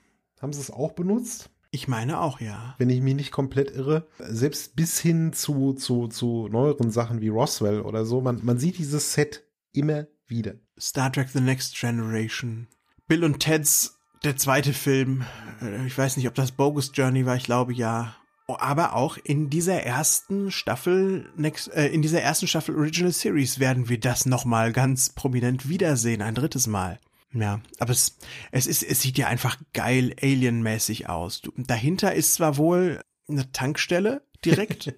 haben sie es auch benutzt. Ich meine auch, ja. Wenn ich mich nicht komplett irre. Selbst bis hin zu, zu, zu neueren Sachen wie Roswell oder so. Man, man sieht dieses Set immer wieder. Star Trek The Next Generation. Bill und Teds, der zweite Film. Äh, ich weiß nicht, ob das Bogus Journey war, ich glaube ja. Aber auch in dieser ersten Staffel, next, äh, in dieser ersten Staffel Original Series werden wir das nochmal ganz prominent wiedersehen, ein drittes Mal. Ja, aber es, es ist, es sieht ja einfach geil alienmäßig aus. Du, dahinter ist zwar wohl eine Tankstelle direkt,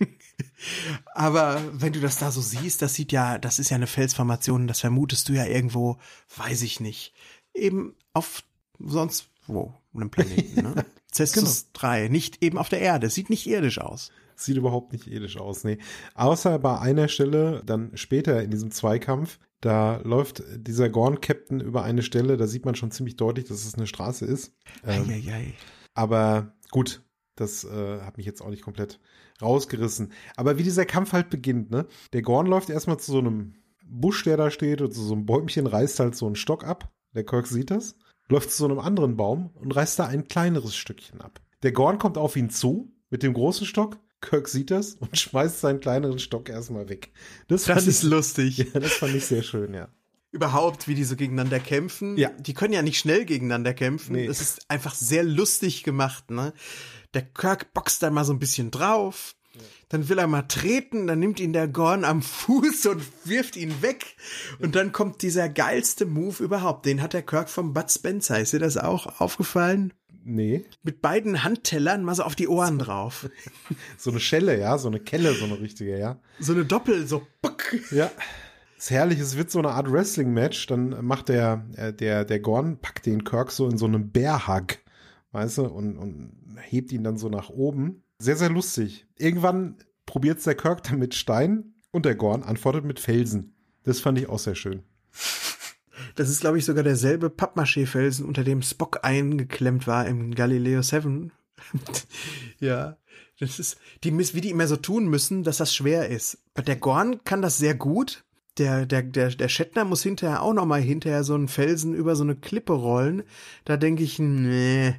[laughs] aber wenn du das da so siehst, das sieht ja, das ist ja eine Felsformation, das vermutest du ja irgendwo, weiß ich nicht, eben auf sonst wo, einem Planeten, ne? [laughs] Cestus genau. 3, nicht eben auf der Erde, sieht nicht irdisch aus. Sieht überhaupt nicht irdisch aus, nee. Außer bei einer Stelle, dann später in diesem Zweikampf, da läuft dieser Gorn-Captain über eine Stelle, da sieht man schon ziemlich deutlich, dass es eine Straße ist. Ähm, ei, ei, ei. Aber gut, Das äh, hat mich jetzt auch nicht komplett rausgerissen. Aber wie dieser Kampf halt beginnt, ne? Der Gorn läuft erstmal zu so einem Busch, der da steht, und zu so einem Bäumchen reißt halt so einen Stock ab. Der Kirk sieht das, läuft zu so einem anderen Baum und reißt da ein kleineres Stückchen ab. Der Gorn kommt auf ihn zu mit dem großen Stock. Kirk sieht das und [laughs] schmeißt seinen kleineren Stock erstmal weg. Das, das ist ich, lustig. Ja, das fand ich sehr schön, ja überhaupt, wie die so gegeneinander kämpfen. Ja. Die können ja nicht schnell gegeneinander kämpfen. Nee. Das ist einfach sehr lustig gemacht, ne? Der Kirk boxt da mal so ein bisschen drauf. Ja. Dann will er mal treten, dann nimmt ihn der Gorn am Fuß und wirft ihn weg. Und dann kommt dieser geilste Move überhaupt. Den hat der Kirk vom Bud Spencer. Ist dir das auch aufgefallen? Nee. Mit beiden Handtellern mal so auf die Ohren drauf. [laughs] so eine Schelle, ja, so eine Kelle, so eine richtige, ja. So eine Doppel, so. Buck. Ja ist herrlich, es wird so eine Art Wrestling-Match, dann macht der, äh, der, der Gorn, packt den Kirk so in so einem Bärhug, weißt du, und, und hebt ihn dann so nach oben. Sehr, sehr lustig. Irgendwann probiert's der Kirk dann mit Stein und der Gorn antwortet mit Felsen. Das fand ich auch sehr schön. Das ist, glaube ich, sogar derselbe Pappmaché-Felsen, unter dem Spock eingeklemmt war im Galileo 7. [laughs] ja, das ist, die, wie die immer so tun müssen, dass das schwer ist. Der Gorn kann das sehr gut, der, der, der, der Shatner muss hinterher auch noch mal hinterher so einen Felsen über so eine Klippe rollen. Da denke ich, nee,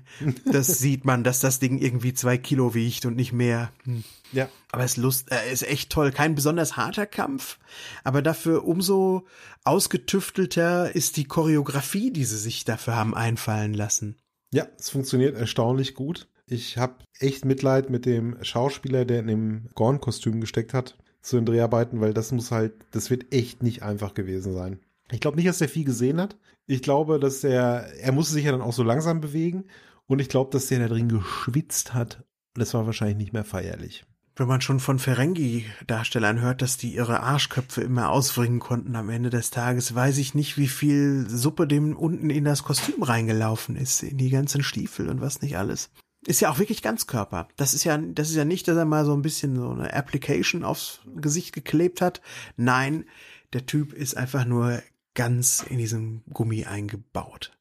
das [laughs] sieht man, dass das Ding irgendwie zwei Kilo wiegt und nicht mehr. Hm. Ja. Aber es ist Lust, äh, ist echt toll. Kein besonders harter Kampf, aber dafür umso ausgetüftelter ist die Choreografie, die sie sich dafür haben einfallen lassen. Ja, es funktioniert erstaunlich gut. Ich habe echt Mitleid mit dem Schauspieler, der in dem Gorn-Kostüm gesteckt hat zu den Dreharbeiten, weil das muss halt, das wird echt nicht einfach gewesen sein. Ich glaube nicht, dass er viel gesehen hat. Ich glaube, dass er, er musste sich ja dann auch so langsam bewegen und ich glaube, dass der da drin geschwitzt hat. Das war wahrscheinlich nicht mehr feierlich. Wenn man schon von Ferengi-Darstellern hört, dass die ihre Arschköpfe immer ausbringen konnten am Ende des Tages, weiß ich nicht, wie viel Suppe dem unten in das Kostüm reingelaufen ist, in die ganzen Stiefel und was nicht alles. Ist ja auch wirklich Ganzkörper. Das ist ja, das ist ja nicht, dass er mal so ein bisschen so eine Application aufs Gesicht geklebt hat. Nein, der Typ ist einfach nur ganz in diesem Gummi eingebaut.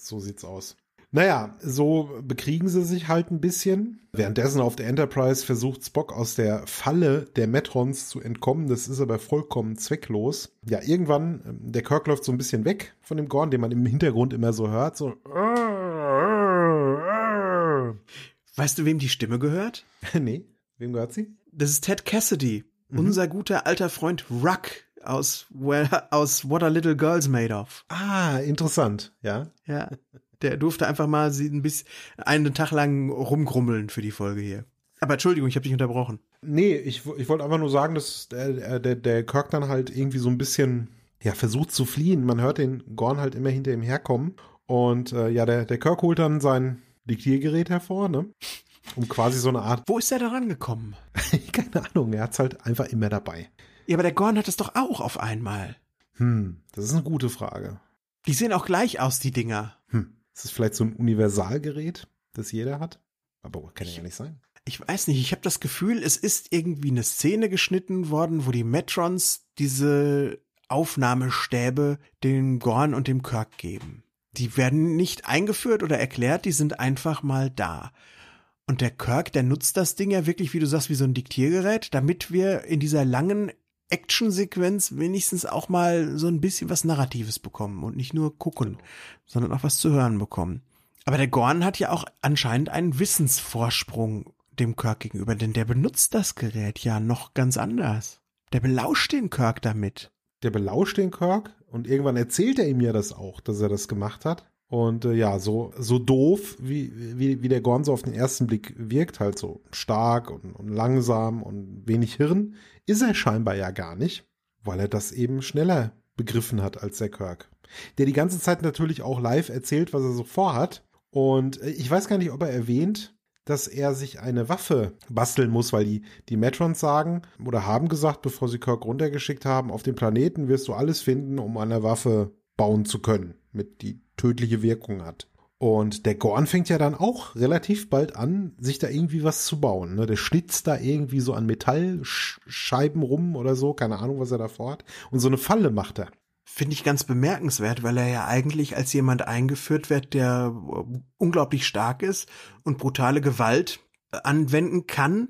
So sieht's aus. Naja, so bekriegen sie sich halt ein bisschen. Währenddessen auf der Enterprise versucht Spock aus der Falle der Metrons zu entkommen. Das ist aber vollkommen zwecklos. Ja, irgendwann, ähm, der Kirk läuft so ein bisschen weg von dem Gorn, den man im Hintergrund immer so hört. So. Weißt du, wem die Stimme gehört? [laughs] nee, wem gehört sie? Das ist Ted Cassidy, mhm. unser guter alter Freund Ruck aus, well, aus What Are Little Girls Made Of. Ah, interessant, ja. Ja, der durfte einfach mal ein bisschen einen Tag lang rumgrummeln für die Folge hier. Aber Entschuldigung, ich habe dich unterbrochen. Nee, ich, ich wollte einfach nur sagen, dass der, der, der Kirk dann halt irgendwie so ein bisschen ja, versucht zu fliehen. Man hört den Gorn halt immer hinter ihm herkommen. Und äh, ja, der, der Kirk holt dann sein Diktiergerät hervor, ne? Um quasi so eine Art. Wo ist er da rangekommen? [laughs] Keine Ahnung, er hat's halt einfach immer dabei. Ja, aber der Gorn hat es doch auch auf einmal. Hm, das ist eine gute Frage. Die sehen auch gleich aus, die Dinger. Hm, ist das vielleicht so ein Universalgerät, das jeder hat? Aber kann ja nicht sein. Ich weiß nicht, ich habe das Gefühl, es ist irgendwie eine Szene geschnitten worden, wo die Metrons diese Aufnahmestäbe dem Gorn und dem Kirk geben. Die werden nicht eingeführt oder erklärt, die sind einfach mal da. Und der Kirk, der nutzt das Ding ja wirklich, wie du sagst, wie so ein Diktiergerät, damit wir in dieser langen Actionsequenz wenigstens auch mal so ein bisschen was Narratives bekommen und nicht nur gucken, sondern auch was zu hören bekommen. Aber der Gorn hat ja auch anscheinend einen Wissensvorsprung dem Kirk gegenüber, denn der benutzt das Gerät ja noch ganz anders. Der belauscht den Kirk damit. Der belauscht den Kirk und irgendwann erzählt er ihm ja das auch, dass er das gemacht hat. Und äh, ja, so, so doof, wie, wie, wie der Gorn so auf den ersten Blick wirkt, halt so stark und, und langsam und wenig Hirn, ist er scheinbar ja gar nicht, weil er das eben schneller begriffen hat als der Kirk. Der die ganze Zeit natürlich auch live erzählt, was er so vorhat. Und äh, ich weiß gar nicht, ob er erwähnt, dass er sich eine Waffe basteln muss, weil die, die Metrons sagen oder haben gesagt, bevor sie Kirk runtergeschickt haben, auf dem Planeten wirst du alles finden, um eine Waffe bauen zu können, mit die tödliche Wirkung hat. Und der Gorn fängt ja dann auch relativ bald an, sich da irgendwie was zu bauen. Ne? Der schnitzt da irgendwie so an Metallscheiben rum oder so, keine Ahnung, was er da vorhat. Und so eine Falle macht er. Finde ich ganz bemerkenswert, weil er ja eigentlich als jemand eingeführt wird, der unglaublich stark ist und brutale Gewalt anwenden kann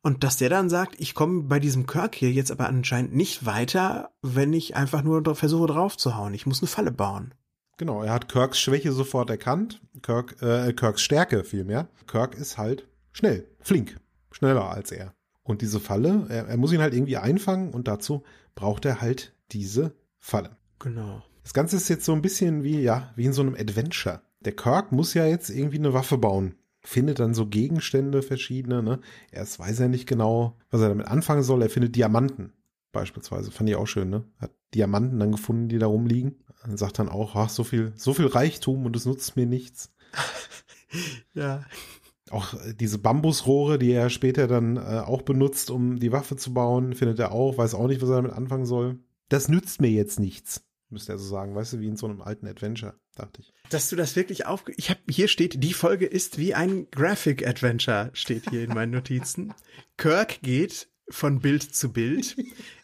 und dass der dann sagt, ich komme bei diesem Kirk hier jetzt aber anscheinend nicht weiter, wenn ich einfach nur versuche draufzuhauen. Ich muss eine Falle bauen. Genau, er hat Kirks Schwäche sofort erkannt, Kirk, äh, Kirks Stärke vielmehr. Kirk ist halt schnell, flink, schneller als er. Und diese Falle, er, er muss ihn halt irgendwie einfangen und dazu braucht er halt diese Falle. Genau. Das Ganze ist jetzt so ein bisschen wie, ja, wie in so einem Adventure. Der Kirk muss ja jetzt irgendwie eine Waffe bauen. Findet dann so Gegenstände verschiedene, ne? Erst weiß er nicht genau, was er damit anfangen soll. Er findet Diamanten. Beispielsweise. Fand ich auch schön, ne? Hat Diamanten dann gefunden, die da rumliegen. Und sagt dann auch, ach, so viel, so viel Reichtum und es nutzt mir nichts. [laughs] ja. Auch äh, diese Bambusrohre, die er später dann äh, auch benutzt, um die Waffe zu bauen, findet er auch, weiß auch nicht, was er damit anfangen soll. Das nützt mir jetzt nichts müsste er so sagen, weißt du, wie in so einem alten Adventure, dachte ich. Dass du das wirklich auf, ich habe hier steht, die Folge ist wie ein Graphic Adventure, steht hier in meinen [laughs] Notizen. Kirk geht von Bild zu Bild.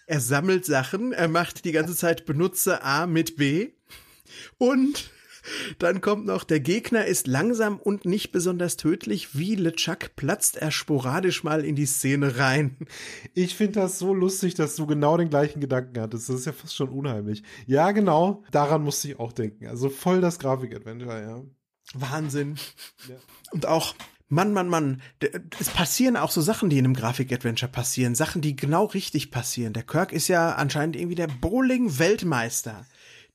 Er sammelt Sachen, er macht die ganze Zeit Benutzer A mit B und dann kommt noch, der Gegner ist langsam und nicht besonders tödlich. Wie LeChuck platzt er sporadisch mal in die Szene rein. Ich finde das so lustig, dass du genau den gleichen Gedanken hattest. Das ist ja fast schon unheimlich. Ja, genau, daran musste ich auch denken. Also voll das Grafik-Adventure, ja. Wahnsinn. Ja. Und auch, Mann, Mann, Mann, es passieren auch so Sachen, die in einem Grafik-Adventure passieren. Sachen, die genau richtig passieren. Der Kirk ist ja anscheinend irgendwie der Bowling-Weltmeister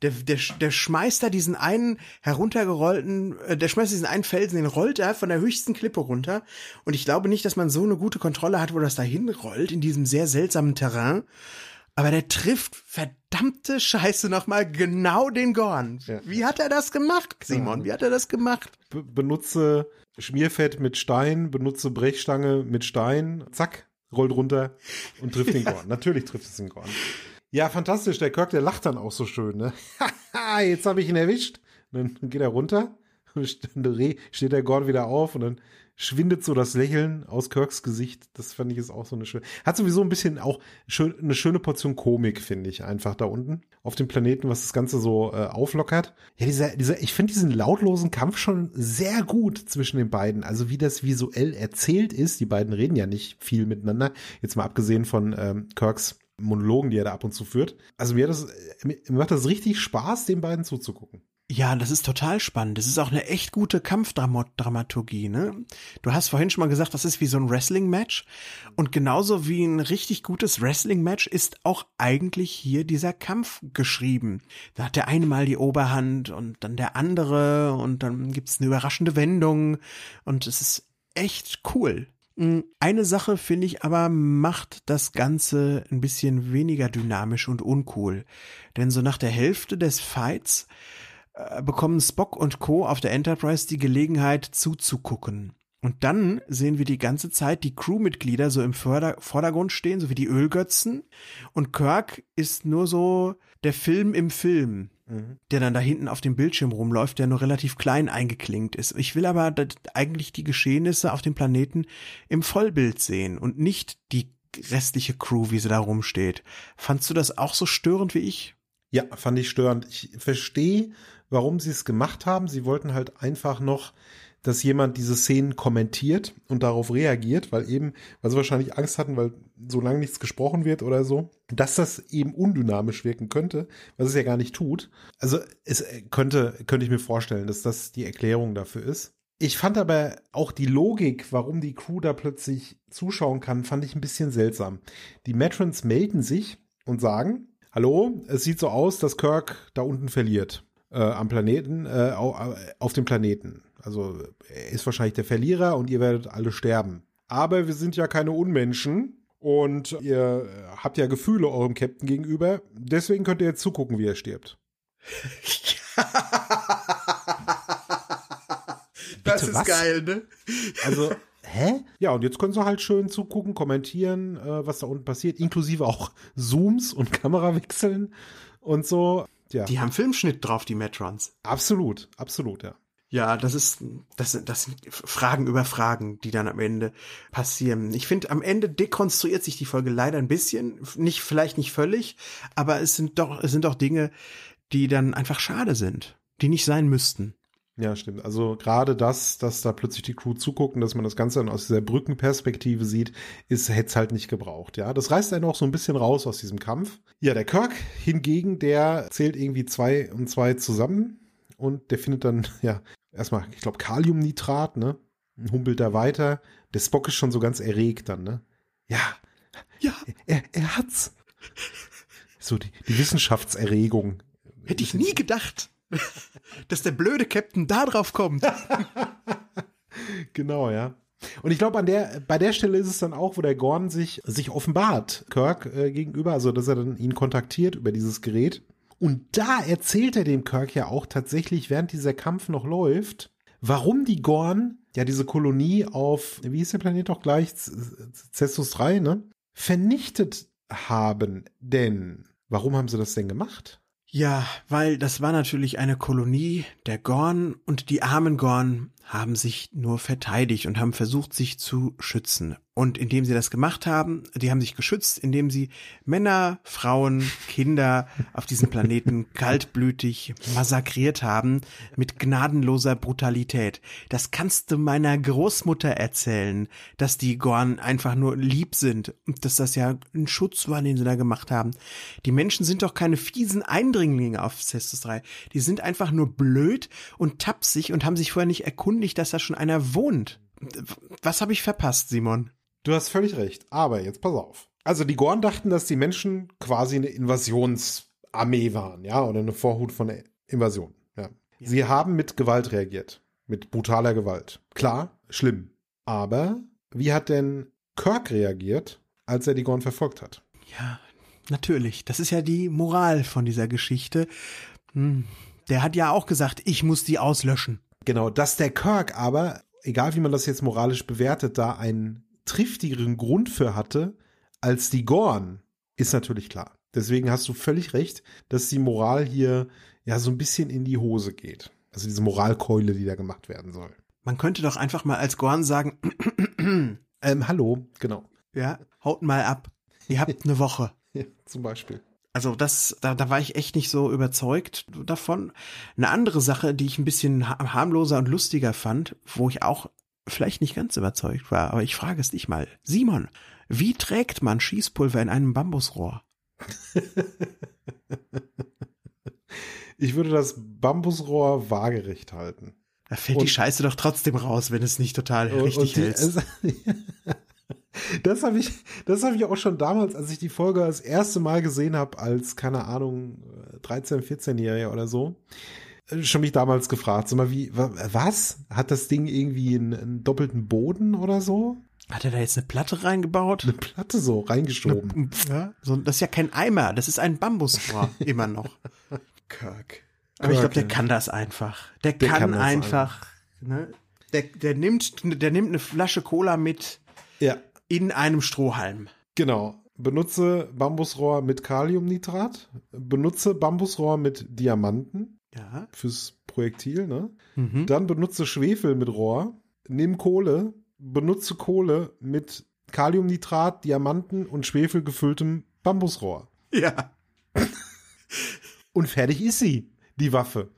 der, der, der schmeißt da diesen einen heruntergerollten, äh, der schmeißt diesen einen Felsen, den rollt er von der höchsten Klippe runter. Und ich glaube nicht, dass man so eine gute Kontrolle hat, wo das da hinrollt, in diesem sehr seltsamen Terrain. Aber der trifft verdammte Scheiße nochmal genau den Gorn. Ja. Wie hat er das gemacht, Simon? Wie hat er das gemacht? Be benutze Schmierfett mit Stein, benutze Brechstange mit Stein, zack, rollt runter und trifft den Gorn. [laughs] Natürlich trifft es den Gorn. Ja, fantastisch. Der Kirk, der lacht dann auch so schön, ne? [laughs] Jetzt habe ich ihn erwischt. Dann geht er runter, dann steht der Gordon wieder auf und dann schwindet so das Lächeln aus Kirks Gesicht. Das fand ich ist auch so eine schöne. Hat sowieso ein bisschen auch schön, eine schöne Portion Komik, finde ich, einfach da unten auf dem Planeten, was das Ganze so äh, auflockert. Ja, dieser, dieser, ich finde diesen lautlosen Kampf schon sehr gut zwischen den beiden. Also wie das visuell erzählt ist. Die beiden reden ja nicht viel miteinander. Jetzt mal abgesehen von ähm, Kirks Monologen, die er da ab und zu führt. Also mir, das, mir macht das richtig Spaß, den beiden zuzugucken. Ja, das ist total spannend. Das ist auch eine echt gute Kampfdramaturgie, ne? Du hast vorhin schon mal gesagt, das ist wie so ein Wrestling-Match. Und genauso wie ein richtig gutes Wrestling-Match ist auch eigentlich hier dieser Kampf geschrieben. Da hat der eine mal die Oberhand und dann der andere und dann gibt's eine überraschende Wendung und es ist echt cool. Hm, eine Sache finde ich aber macht das Ganze ein bisschen weniger dynamisch und uncool. Denn so nach der Hälfte des Fights äh, bekommen Spock und Co. auf der Enterprise die Gelegenheit zuzugucken. Und dann sehen wir die ganze Zeit die Crewmitglieder so im Vorder Vordergrund stehen, so wie die Ölgötzen. Und Kirk ist nur so der Film im Film mhm. der dann da hinten auf dem Bildschirm rumläuft, der nur relativ klein eingeklingt ist. Ich will aber eigentlich die Geschehnisse auf dem Planeten im Vollbild sehen und nicht die restliche Crew, wie sie da rumsteht. Fandst du das auch so störend wie ich? Ja, fand ich störend. Ich verstehe, warum sie es gemacht haben. Sie wollten halt einfach noch dass jemand diese Szenen kommentiert und darauf reagiert, weil eben, weil sie wahrscheinlich Angst hatten, weil so lange nichts gesprochen wird oder so, dass das eben undynamisch wirken könnte, was es ja gar nicht tut. Also es könnte, könnte ich mir vorstellen, dass das die Erklärung dafür ist. Ich fand aber auch die Logik, warum die Crew da plötzlich zuschauen kann, fand ich ein bisschen seltsam. Die Matrons melden sich und sagen, hallo, es sieht so aus, dass Kirk da unten verliert. Äh, am Planeten, äh, auf dem Planeten. Also er ist wahrscheinlich der Verlierer und ihr werdet alle sterben. Aber wir sind ja keine Unmenschen und ihr habt ja Gefühle eurem Captain gegenüber. Deswegen könnt ihr jetzt zugucken, wie er stirbt. [laughs] das ist was? geil, ne? Also [laughs] Hä? Ja, und jetzt können sie halt schön zugucken, kommentieren, äh, was da unten passiert, inklusive auch Zooms und [laughs] Kamerawechseln und so. Ja. Die haben Filmschnitt drauf, die Metrons. Absolut, absolut, ja. Ja, das ist, das, das sind Fragen über Fragen, die dann am Ende passieren. Ich finde, am Ende dekonstruiert sich die Folge leider ein bisschen, nicht, vielleicht nicht völlig, aber es sind doch, es sind doch Dinge, die dann einfach schade sind, die nicht sein müssten. Ja, stimmt. Also gerade das, dass da plötzlich die Crew zuguckt und dass man das Ganze dann aus dieser Brückenperspektive sieht, ist hätte es halt nicht gebraucht. Ja, das reißt einen auch so ein bisschen raus aus diesem Kampf. Ja, der Kirk hingegen, der zählt irgendwie zwei und zwei zusammen und der findet dann [laughs] ja erstmal, ich glaube Kaliumnitrat, ne, humpelt da weiter. Der Spock ist schon so ganz erregt dann, ne? Ja, ja, er, er hat's. So die, die Wissenschaftserregung. Hätte ich nie gedacht dass der blöde Captain da drauf kommt. [laughs] genau, ja. Und ich glaube, an der, bei der Stelle ist es dann auch, wo der Gorn sich, sich offenbart, Kirk äh, gegenüber, also dass er dann ihn kontaktiert über dieses Gerät. Und da erzählt er dem Kirk ja auch tatsächlich, während dieser Kampf noch läuft, warum die Gorn ja diese Kolonie auf, wie ist der Planet doch gleich, Cestus 3, ne? Vernichtet haben. Denn, warum haben sie das denn gemacht? Ja, weil das war natürlich eine Kolonie der Gorn und die armen Gorn haben sich nur verteidigt und haben versucht, sich zu schützen. Und indem sie das gemacht haben, die haben sich geschützt, indem sie Männer, Frauen, Kinder auf diesem Planeten [laughs] kaltblütig massakriert haben mit gnadenloser Brutalität. Das kannst du meiner Großmutter erzählen, dass die Gorn einfach nur lieb sind und dass das ja ein Schutz war, den sie da gemacht haben. Die Menschen sind doch keine fiesen Eindringlinge auf Cestus 3. Die sind einfach nur blöd und tapsig und haben sich vorher nicht erkundigt, dass da schon einer wohnt. Was habe ich verpasst, Simon? Du hast völlig recht. Aber jetzt pass auf. Also die Gorn dachten, dass die Menschen quasi eine Invasionsarmee waren, ja, oder eine Vorhut von der Invasion. Ja. Sie haben mit Gewalt reagiert. Mit brutaler Gewalt. Klar, schlimm. Aber wie hat denn Kirk reagiert, als er die Gorn verfolgt hat? Ja, natürlich. Das ist ja die Moral von dieser Geschichte. Hm. Der hat ja auch gesagt, ich muss die auslöschen. Genau, dass der Kirk aber, egal wie man das jetzt moralisch bewertet, da einen triftigeren Grund für hatte als die Gorn, ist natürlich klar. Deswegen hast du völlig recht, dass die Moral hier ja so ein bisschen in die Hose geht. Also diese Moralkeule, die da gemacht werden soll. Man könnte doch einfach mal als Gorn sagen, [clears throat] ähm, hallo, genau. Ja, haut mal ab. Ihr habt [laughs] eine Woche. Ja, zum Beispiel. Also das, da, da war ich echt nicht so überzeugt davon. Eine andere Sache, die ich ein bisschen harmloser und lustiger fand, wo ich auch vielleicht nicht ganz überzeugt war, aber ich frage es dich mal. Simon, wie trägt man Schießpulver in einem Bambusrohr? ich würde das Bambusrohr waagerecht halten. Da fällt und die Scheiße doch trotzdem raus, wenn es nicht total richtig hält. [laughs] Das habe ich, das habe ich auch schon damals, als ich die Folge das erste Mal gesehen habe, als, keine Ahnung, 13, 14-Jähriger oder so, äh, schon mich damals gefragt, sag mal, wie, was? Hat das Ding irgendwie einen, einen doppelten Boden oder so? Hat er da jetzt eine Platte reingebaut? Eine Platte so reingeschoben. Ja, so, das ist ja kein Eimer, das ist ein Bambusrohr, [laughs] immer noch. Kirk. Aber Kirk, ich glaube, der kann das einfach. Der, der kann, kann einfach. Ne? Der, der nimmt, der nimmt eine Flasche Cola mit. Ja in einem Strohhalm. Genau. Benutze Bambusrohr mit Kaliumnitrat. Benutze Bambusrohr mit Diamanten. Ja. Fürs Projektil, ne? Mhm. Dann benutze Schwefel mit Rohr. Nimm Kohle. Benutze Kohle mit Kaliumnitrat, Diamanten und Schwefel gefülltem Bambusrohr. Ja. und fertig ist sie, die Waffe.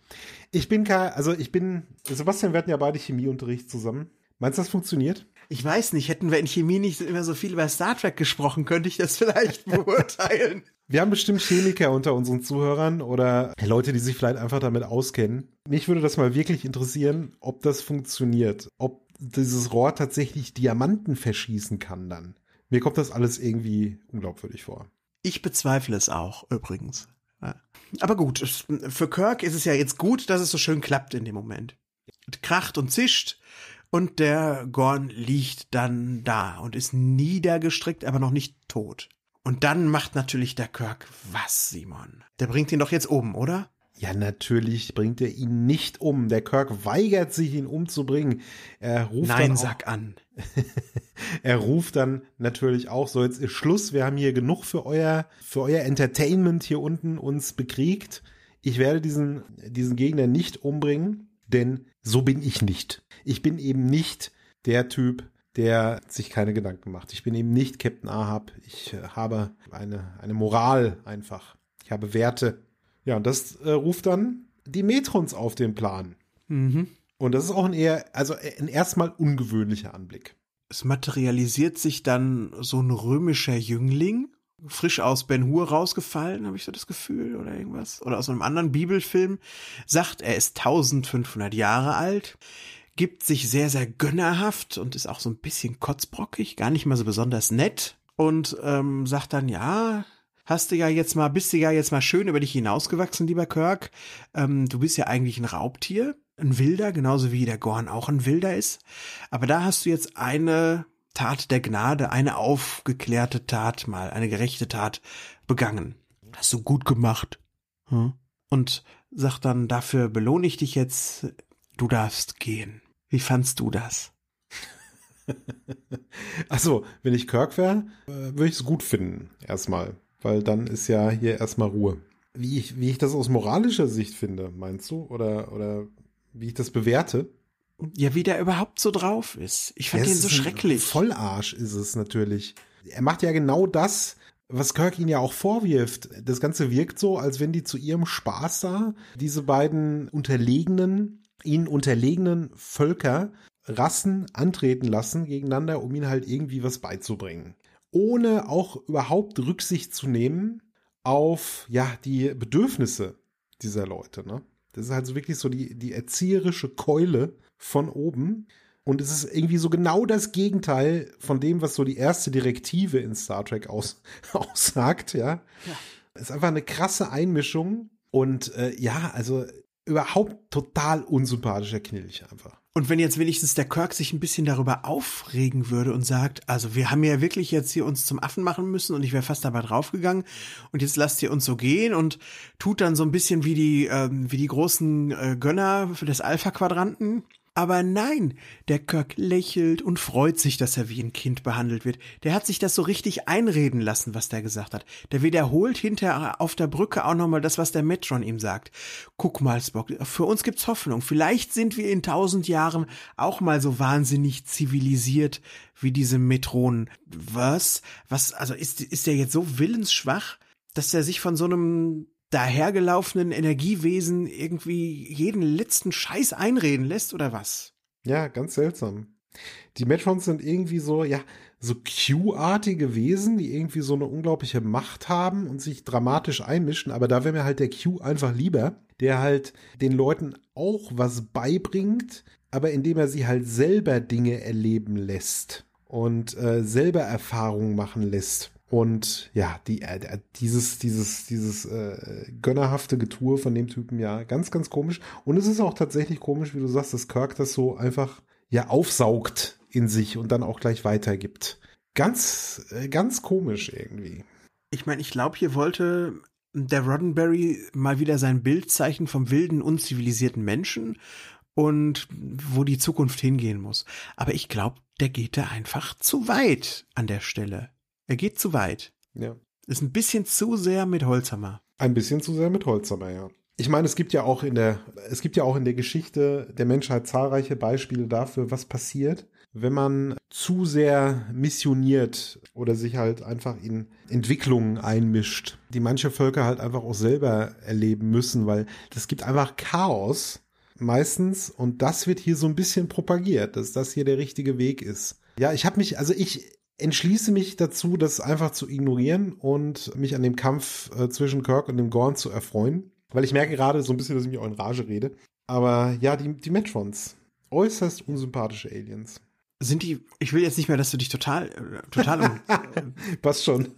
Ich bin kein, also ich bin, Sebastian, wir hatten ja beide Chemieunterricht zusammen. Meinst du, das funktioniert? Ich weiß nicht, hätten wir in Chemie nicht immer so viel über Star Trek gesprochen, könnte ich das vielleicht [laughs] beurteilen. Wir haben bestimmt Chemiker unter unseren Zuhörern oder Leute, die sich vielleicht einfach damit auskennen. Mich würde das mal wirklich interessieren, ob das funktioniert. Ob dieses Rohr tatsächlich Diamanten verschießen kann dann. Mir kommt das alles irgendwie unglaubwürdig vor. Ich bezweifle es auch, übrigens. Aber gut, für Kirk ist es ja jetzt gut, dass es so schön klappt in dem Moment. Kracht und zischt und der Gorn liegt dann da und ist niedergestrickt, aber noch nicht tot. Und dann macht natürlich der Kirk was, Simon? Der bringt ihn doch jetzt um, oder? Ja, natürlich bringt er ihn nicht um. Der Kirk weigert sich, ihn umzubringen. Er ruft Nein, dann sag an. [laughs] er ruft dann natürlich auch so, jetzt ist Schluss. Wir haben hier genug für euer, für euer Entertainment hier unten uns bekriegt. Ich werde diesen, diesen Gegner nicht umbringen, denn so bin ich nicht. Ich bin eben nicht der Typ, der sich keine Gedanken macht. Ich bin eben nicht Captain Ahab. Ich äh, habe eine, eine Moral einfach. Ich habe Werte. Ja, und das äh, ruft dann die Metrons auf den Plan. Mhm. Und das ist auch ein eher, also ein erstmal ungewöhnlicher Anblick. Es materialisiert sich dann so ein römischer Jüngling, frisch aus Ben Hur rausgefallen, habe ich so das Gefühl, oder irgendwas. Oder aus einem anderen Bibelfilm, sagt, er ist 1500 Jahre alt, gibt sich sehr, sehr gönnerhaft und ist auch so ein bisschen kotzbrockig, gar nicht mal so besonders nett und ähm, sagt dann, ja, hast du ja jetzt mal, bist du ja jetzt mal schön über dich hinausgewachsen, lieber Kirk. Ähm, du bist ja eigentlich ein Raubtier, ein Wilder, genauso wie der Gorn auch ein Wilder ist. Aber da hast du jetzt eine Tat der Gnade, eine aufgeklärte Tat mal, eine gerechte Tat begangen. Hast du gut gemacht. Hm? Und sagt dann, dafür belohne ich dich jetzt, du darfst gehen. Wie fandst du das? [laughs] Achso, wenn ich Kirk wäre, äh, würde ich es gut finden, erstmal. Weil dann ist ja hier erstmal Ruhe. Wie ich, wie ich das aus moralischer Sicht finde, meinst du? Oder, oder wie ich das bewerte? Ja, wie der überhaupt so drauf ist. Ich fand Ja, ihn es so schrecklich. Vollarsch ist es natürlich. Er macht ja genau das, was Kirk ihn ja auch vorwirft. Das Ganze wirkt so, als wenn die zu ihrem Spaß da diese beiden unterlegenen, ihnen unterlegenen Völker, Rassen antreten lassen gegeneinander, um ihnen halt irgendwie was beizubringen. Ohne auch überhaupt Rücksicht zu nehmen auf, ja, die Bedürfnisse dieser Leute, ne? Das ist halt so wirklich so die, die erzieherische Keule von oben. Und es ist irgendwie so genau das Gegenteil von dem, was so die erste Direktive in Star Trek aus, [laughs] aussagt, ja. Es ist einfach eine krasse Einmischung und äh, ja, also überhaupt total unsympathischer Knilch einfach. Und wenn jetzt wenigstens der Kirk sich ein bisschen darüber aufregen würde und sagt, also wir haben ja wirklich jetzt hier uns zum Affen machen müssen und ich wäre fast dabei draufgegangen und jetzt lasst ihr uns so gehen und tut dann so ein bisschen wie die, ähm, wie die großen äh, Gönner des Alpha-Quadranten. Aber nein, der Kirk lächelt und freut sich, dass er wie ein Kind behandelt wird. Der hat sich das so richtig einreden lassen, was der gesagt hat. Der wiederholt hinterher auf der Brücke auch nochmal das, was der Metron ihm sagt. Guck mal, Spock, für uns gibt's Hoffnung. Vielleicht sind wir in tausend Jahren auch mal so wahnsinnig zivilisiert wie diese Metronen. Was? Was, also ist, ist der jetzt so willensschwach, dass er sich von so einem dahergelaufenen Energiewesen irgendwie jeden letzten Scheiß einreden lässt oder was? Ja, ganz seltsam. Die Metrons sind irgendwie so, ja, so Q-artige Wesen, die irgendwie so eine unglaubliche Macht haben und sich dramatisch einmischen. Aber da wäre mir halt der Q einfach lieber, der halt den Leuten auch was beibringt, aber indem er sie halt selber Dinge erleben lässt und äh, selber Erfahrungen machen lässt. Und ja, die, äh, dieses, dieses, dieses äh, gönnerhafte Getue von dem Typen, ja, ganz, ganz komisch. Und es ist auch tatsächlich komisch, wie du sagst, dass Kirk das so einfach ja aufsaugt in sich und dann auch gleich weitergibt. Ganz, äh, ganz komisch irgendwie. Ich meine, ich glaube, hier wollte der Roddenberry mal wieder sein Bild zeichnen vom wilden, unzivilisierten Menschen und wo die Zukunft hingehen muss. Aber ich glaube, der geht da einfach zu weit an der Stelle. Er geht zu weit. Ja. Ist ein bisschen zu sehr mit Holzhammer. Ein bisschen zu sehr mit Holzhammer, ja. Ich meine, es gibt ja auch in der, es gibt ja auch in der Geschichte der Menschheit zahlreiche Beispiele dafür, was passiert, wenn man zu sehr missioniert oder sich halt einfach in Entwicklungen einmischt, die manche Völker halt einfach auch selber erleben müssen, weil das gibt einfach Chaos meistens und das wird hier so ein bisschen propagiert, dass das hier der richtige Weg ist. Ja, ich habe mich, also ich entschließe mich dazu, das einfach zu ignorieren und mich an dem Kampf äh, zwischen Kirk und dem Gorn zu erfreuen. Weil ich merke gerade so ein bisschen, dass ich mich auch in Rage rede. Aber ja, die, die Metrons. Äußerst unsympathische Aliens. Sind die, ich will jetzt nicht mehr, dass du dich total, äh, total, um, [laughs] Passt schon.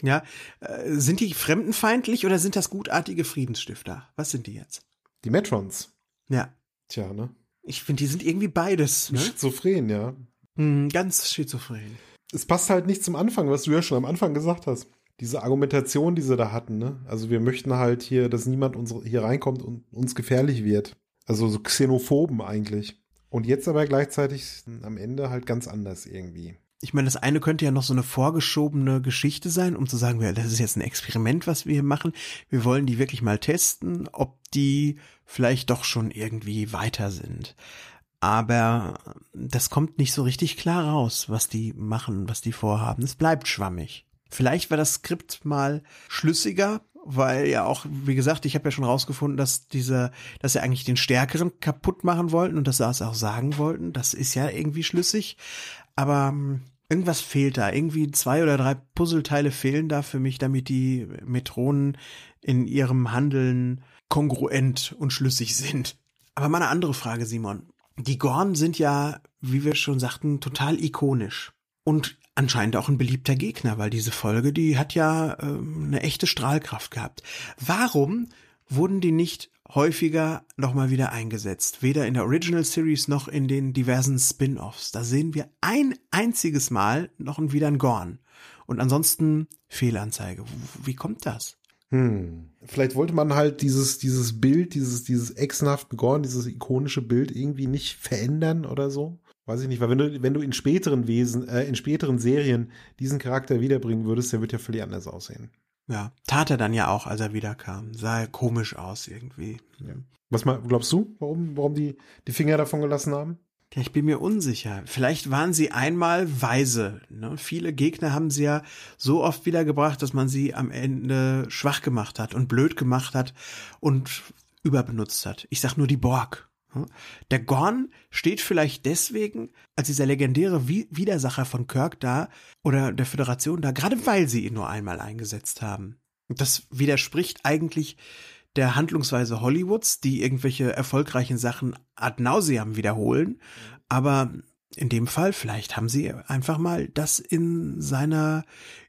ja, äh, sind die fremdenfeindlich oder sind das gutartige Friedensstifter? Was sind die jetzt? Die Metrons. Ja, Tja, ne? ich finde, die sind irgendwie beides, ne? Schizophren, ja. Hm, ganz schizophren. Es passt halt nicht zum Anfang, was du ja schon am Anfang gesagt hast. Diese Argumentation, die sie da hatten, ne? Also wir möchten halt hier, dass niemand unsere, hier reinkommt und uns gefährlich wird. Also so Xenophoben eigentlich. Und jetzt aber gleichzeitig am Ende halt ganz anders irgendwie. Ich meine, das eine könnte ja noch so eine vorgeschobene Geschichte sein, um zu sagen, ja, das ist jetzt ein Experiment, was wir hier machen. Wir wollen die wirklich mal testen, ob die vielleicht doch schon irgendwie weiter sind. Aber das kommt nicht so richtig klar raus, was die machen, was die vorhaben. Es bleibt schwammig. Vielleicht war das Skript mal schlüssiger weil ja auch, wie gesagt, ich habe ja schon rausgefunden, dass diese, dass sie eigentlich den Stärkeren kaputt machen wollten und dass sie das auch sagen wollten. Das ist ja irgendwie schlüssig. Aber ähm, irgendwas fehlt da. Irgendwie zwei oder drei Puzzleteile fehlen da für mich, damit die Metronen in ihrem Handeln kongruent und schlüssig [laughs] sind. Aber mal eine andere Frage, Simon. Die Gorn sind ja, wie wir schon sagten, total ikonisch. Und anscheinend auch ein beliebter Gegner, weil diese Folge, die hat ja ähm, eine echte Strahlkraft gehabt. Warum wurden die nicht häufiger nochmal wieder eingesetzt? Weder in der Original Series noch in den diversen Spin-offs. Da sehen wir ein einziges Mal noch wieder ein Gorn. Und ansonsten Fehlanzeige. Wie kommt das? Hm. Vielleicht wollte man halt dieses, dieses Bild, dieses, dieses echsenhaften Gorn, dieses ikonische Bild irgendwie nicht verändern oder so. Weiß ich nicht, weil wenn du, wenn du in späteren Wesen, äh, in späteren Serien diesen Charakter wiederbringen würdest, der wird ja völlig anders aussehen. Ja, tat er dann ja auch, als er wiederkam. Sah komisch aus irgendwie. Ja. Was mal, glaubst du, warum, warum die die Finger davon gelassen haben? Ja, ich bin mir unsicher. Vielleicht waren sie einmal weise. Ne? Viele Gegner haben sie ja so oft wiedergebracht, dass man sie am Ende schwach gemacht hat und blöd gemacht hat und überbenutzt hat. Ich sag nur die Borg. Der Gorn steht vielleicht deswegen als dieser legendäre Widersacher von Kirk da oder der Föderation da, gerade weil sie ihn nur einmal eingesetzt haben. Das widerspricht eigentlich der Handlungsweise Hollywoods, die irgendwelche erfolgreichen Sachen ad nauseam wiederholen. Aber in dem Fall, vielleicht haben sie einfach mal das in seiner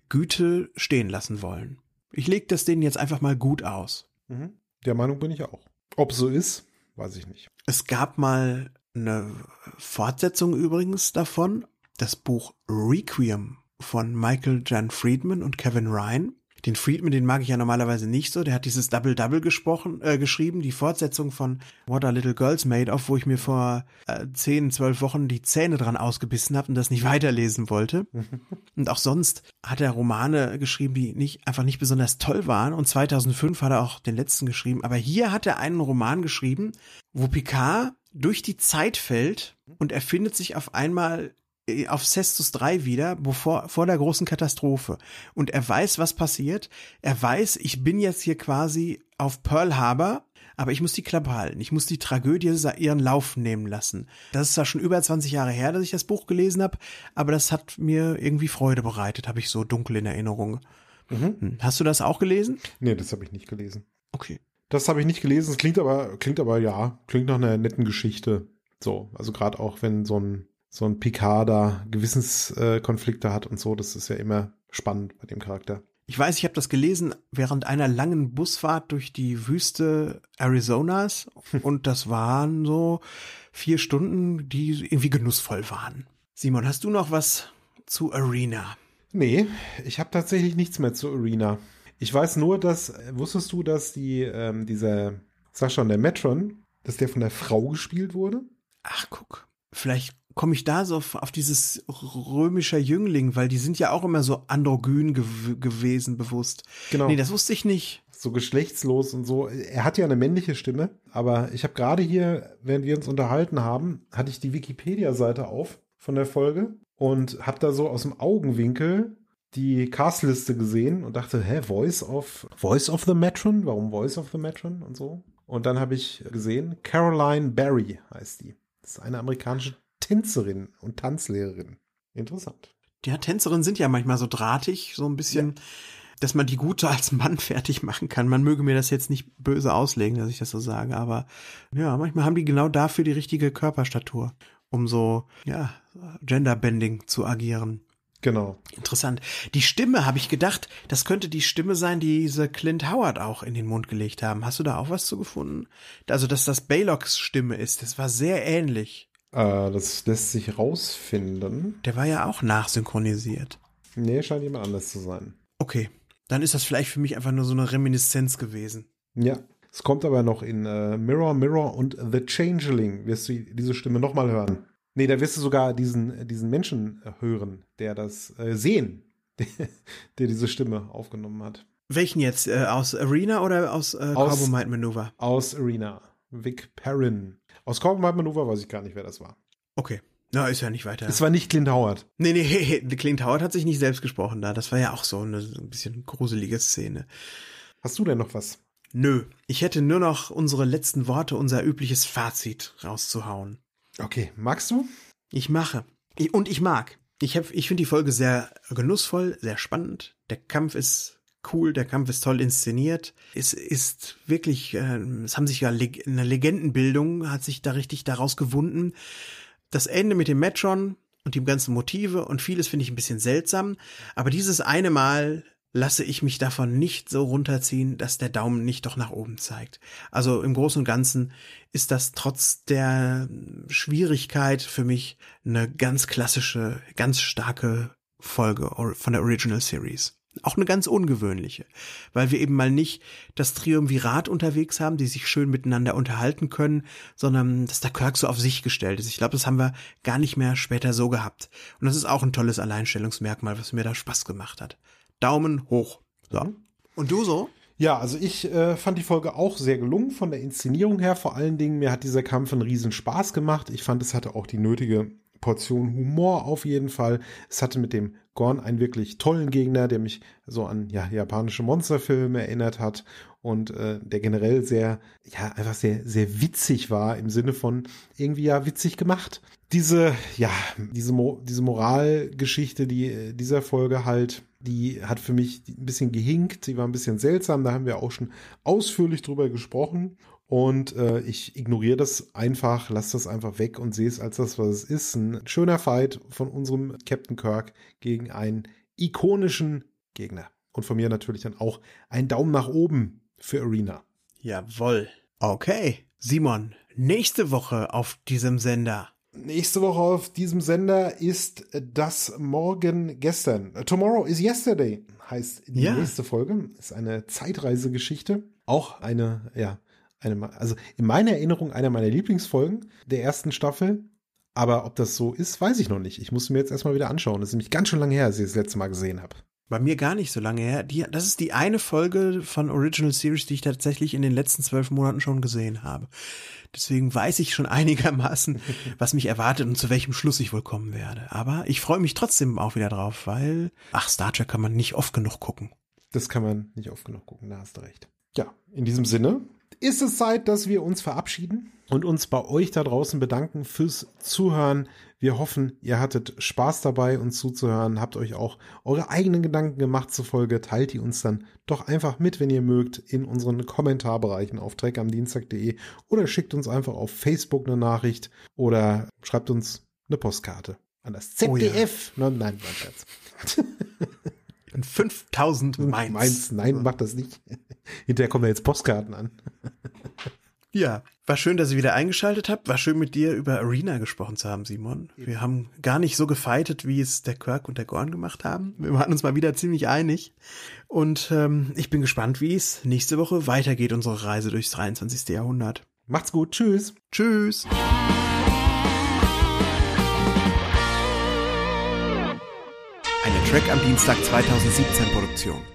Güte stehen lassen wollen. Ich lege das denen jetzt einfach mal gut aus. Mhm. Der Meinung bin ich auch. Ob so ist, weiß ich nicht. Es gab mal eine Fortsetzung übrigens davon, das Buch Requiem von Michael Jan Friedman und Kevin Ryan. Den Friedman, den mag ich ja normalerweise nicht so. Der hat dieses Double Double gesprochen, äh, geschrieben, die Fortsetzung von What Are Little Girls Made of, wo ich mir vor äh, 10, 12 Wochen die Zähne dran ausgebissen habe und das nicht weiterlesen wollte. [laughs] und auch sonst hat er Romane geschrieben, die nicht einfach nicht besonders toll waren. Und 2005 hat er auch den letzten geschrieben. Aber hier hat er einen Roman geschrieben, wo Picard durch die Zeit fällt und er findet sich auf einmal auf Cestus 3 wieder, bevor, vor der großen Katastrophe. Und er weiß, was passiert. Er weiß, ich bin jetzt hier quasi auf Pearl Harbor, aber ich muss die Klappe halten. Ich muss die Tragödie ihren Lauf nehmen lassen. Das ist ja schon über 20 Jahre her, dass ich das Buch gelesen habe, aber das hat mir irgendwie Freude bereitet, habe ich so dunkel in Erinnerung. Mhm. Hm. Hast du das auch gelesen? Nee, das habe ich nicht gelesen. Okay. Das habe ich nicht gelesen. Es klingt aber, klingt aber ja, klingt nach einer netten Geschichte. So, also gerade auch wenn so ein so ein Picard da Gewissenskonflikte hat und so, das ist ja immer spannend bei dem Charakter. Ich weiß, ich habe das gelesen während einer langen Busfahrt durch die Wüste Arizonas [laughs] und das waren so vier Stunden, die irgendwie genussvoll waren. Simon, hast du noch was zu Arena? Nee, ich habe tatsächlich nichts mehr zu Arena. Ich weiß nur, dass, wusstest du, dass die, ähm, dieser, sag schon, der Metron, dass der von der Frau gespielt wurde? Ach, guck. Vielleicht komme ich da so auf, auf, dieses römischer Jüngling, weil die sind ja auch immer so androgyn gew gewesen, bewusst. Genau. Nee, das wusste ich nicht. So geschlechtslos und so. Er hat ja eine männliche Stimme, aber ich habe gerade hier, während wir uns unterhalten haben, hatte ich die Wikipedia-Seite auf von der Folge und habe da so aus dem Augenwinkel die Castliste gesehen und dachte, hä, Voice of Voice of the Matron? Warum Voice of the Matron und so? Und dann habe ich gesehen, Caroline Barry heißt die. Das ist eine amerikanische Tänzerin und Tanzlehrerin. Interessant. Ja, Tänzerinnen sind ja manchmal so drahtig, so ein bisschen, ja. dass man die Gute als Mann [laughs] fertig machen kann. Man möge mir das jetzt nicht böse auslegen, dass ich das so sage, aber ja, manchmal haben die genau dafür die richtige Körperstatur, um so, ja, Genderbending zu agieren. Genau. Interessant. Die Stimme, habe ich gedacht, das könnte die Stimme sein, die diese Clint Howard auch in den Mund gelegt haben. Hast du da auch was zu gefunden? Also, dass das Baylocks Stimme ist, das war sehr ähnlich. Äh, das lässt sich rausfinden. Der war ja auch nachsynchronisiert. Nee, scheint jemand anders zu sein. Okay. Dann ist das vielleicht für mich einfach nur so eine Reminiszenz gewesen. Ja. Es kommt aber noch in äh, Mirror, Mirror und The Changeling. Wirst du diese Stimme nochmal hören? Nee, da wirst du sogar diesen, diesen Menschen hören, der das äh, sehen, der, [laughs] der, diese Stimme aufgenommen hat. Welchen jetzt? Äh, aus Arena oder aus, äh, aus Might Maneuver? Aus Arena. Vic Perrin. Aus Maneuver weiß ich gar nicht, wer das war. Okay. Na, ist ja nicht weiter. Es war nicht Clint Howard. Nee, nee, [laughs] Clint Howard hat sich nicht selbst gesprochen da. Das war ja auch so eine, ein bisschen gruselige Szene. Hast du denn noch was? Nö, ich hätte nur noch unsere letzten Worte, unser übliches Fazit rauszuhauen. Okay, magst du? Ich mache. Ich, und ich mag. Ich, hab, ich finde die Folge sehr genussvoll, sehr spannend. Der Kampf ist cool, der Kampf ist toll inszeniert. Es ist wirklich, äh, es haben sich ja eine Legendenbildung hat sich da richtig daraus gewunden. Das Ende mit dem Metron und die ganzen Motive und vieles finde ich ein bisschen seltsam, aber dieses eine Mal lasse ich mich davon nicht so runterziehen, dass der Daumen nicht doch nach oben zeigt. Also im Großen und Ganzen ist das trotz der Schwierigkeit für mich eine ganz klassische, ganz starke Folge von der Original Series. Auch eine ganz ungewöhnliche, weil wir eben mal nicht das Triumvirat unterwegs haben, die sich schön miteinander unterhalten können, sondern dass der Kirk so auf sich gestellt ist. Ich glaube, das haben wir gar nicht mehr später so gehabt. Und das ist auch ein tolles Alleinstellungsmerkmal, was mir da Spaß gemacht hat. Daumen hoch. So. Und du so? Ja, also ich äh, fand die Folge auch sehr gelungen von der Inszenierung her. Vor allen Dingen, mir hat dieser Kampf einen riesen Spaß gemacht. Ich fand, es hatte auch die nötige Portion Humor auf jeden Fall. Es hatte mit dem Gorn einen wirklich tollen Gegner, der mich so an ja, japanische Monsterfilme erinnert hat und äh, der generell sehr, ja, einfach sehr, sehr witzig war im Sinne von irgendwie ja witzig gemacht. Diese, ja, diese, Mo diese Moralgeschichte, die äh, dieser Folge halt, die hat für mich ein bisschen gehinkt, die war ein bisschen seltsam, da haben wir auch schon ausführlich drüber gesprochen. Und äh, ich ignoriere das einfach, lasse das einfach weg und sehe es als das, was es ist. Ein schöner Fight von unserem Captain Kirk gegen einen ikonischen Gegner. Und von mir natürlich dann auch ein Daumen nach oben für Arena. Jawoll. Okay. Simon, nächste Woche auf diesem Sender. Nächste Woche auf diesem Sender ist das Morgen gestern. Tomorrow is yesterday heißt die ja. nächste Folge. Ist eine Zeitreisegeschichte. Auch eine, ja, eine, also in meiner Erinnerung einer meiner Lieblingsfolgen der ersten Staffel. Aber ob das so ist, weiß ich noch nicht. Ich muss mir jetzt erstmal wieder anschauen. Das ist nämlich ganz schön lange her, als ich das letzte Mal gesehen habe. Bei mir gar nicht so lange her. Die, das ist die eine Folge von Original Series, die ich tatsächlich in den letzten zwölf Monaten schon gesehen habe. Deswegen weiß ich schon [laughs] einigermaßen, was mich erwartet und zu welchem Schluss ich wohl kommen werde. Aber ich freue mich trotzdem auch wieder drauf, weil, ach, Star Trek kann man nicht oft genug gucken. Das kann man nicht oft genug gucken, da hast du recht. Ja, in diesem Sinne ist es Zeit, dass wir uns verabschieden und uns bei euch da draußen bedanken fürs Zuhören. Wir hoffen, ihr hattet Spaß dabei, uns zuzuhören, habt euch auch eure eigenen Gedanken gemacht zur Folge, teilt die uns dann doch einfach mit, wenn ihr mögt, in unseren Kommentarbereichen auf dreckamdienstag.de oder schickt uns einfach auf Facebook eine Nachricht oder schreibt uns eine Postkarte an das ZDF. Oh ja. Nein, nein, mein Scherz. [laughs] 5000 Mainz. Mainz. Nein, mach das nicht. [laughs] Hinterher kommen ja jetzt Postkarten an. Ja, war schön, dass ihr wieder eingeschaltet habt. War schön mit dir über Arena gesprochen zu haben, Simon. Wir haben gar nicht so gefeitet, wie es der Kirk und der Gorn gemacht haben. Wir waren uns mal wieder ziemlich einig. Und ähm, ich bin gespannt, wie es nächste Woche weitergeht, unsere Reise durchs 23. Jahrhundert. Macht's gut. Tschüss. Tschüss. Track am Dienstag 2017 Produktion.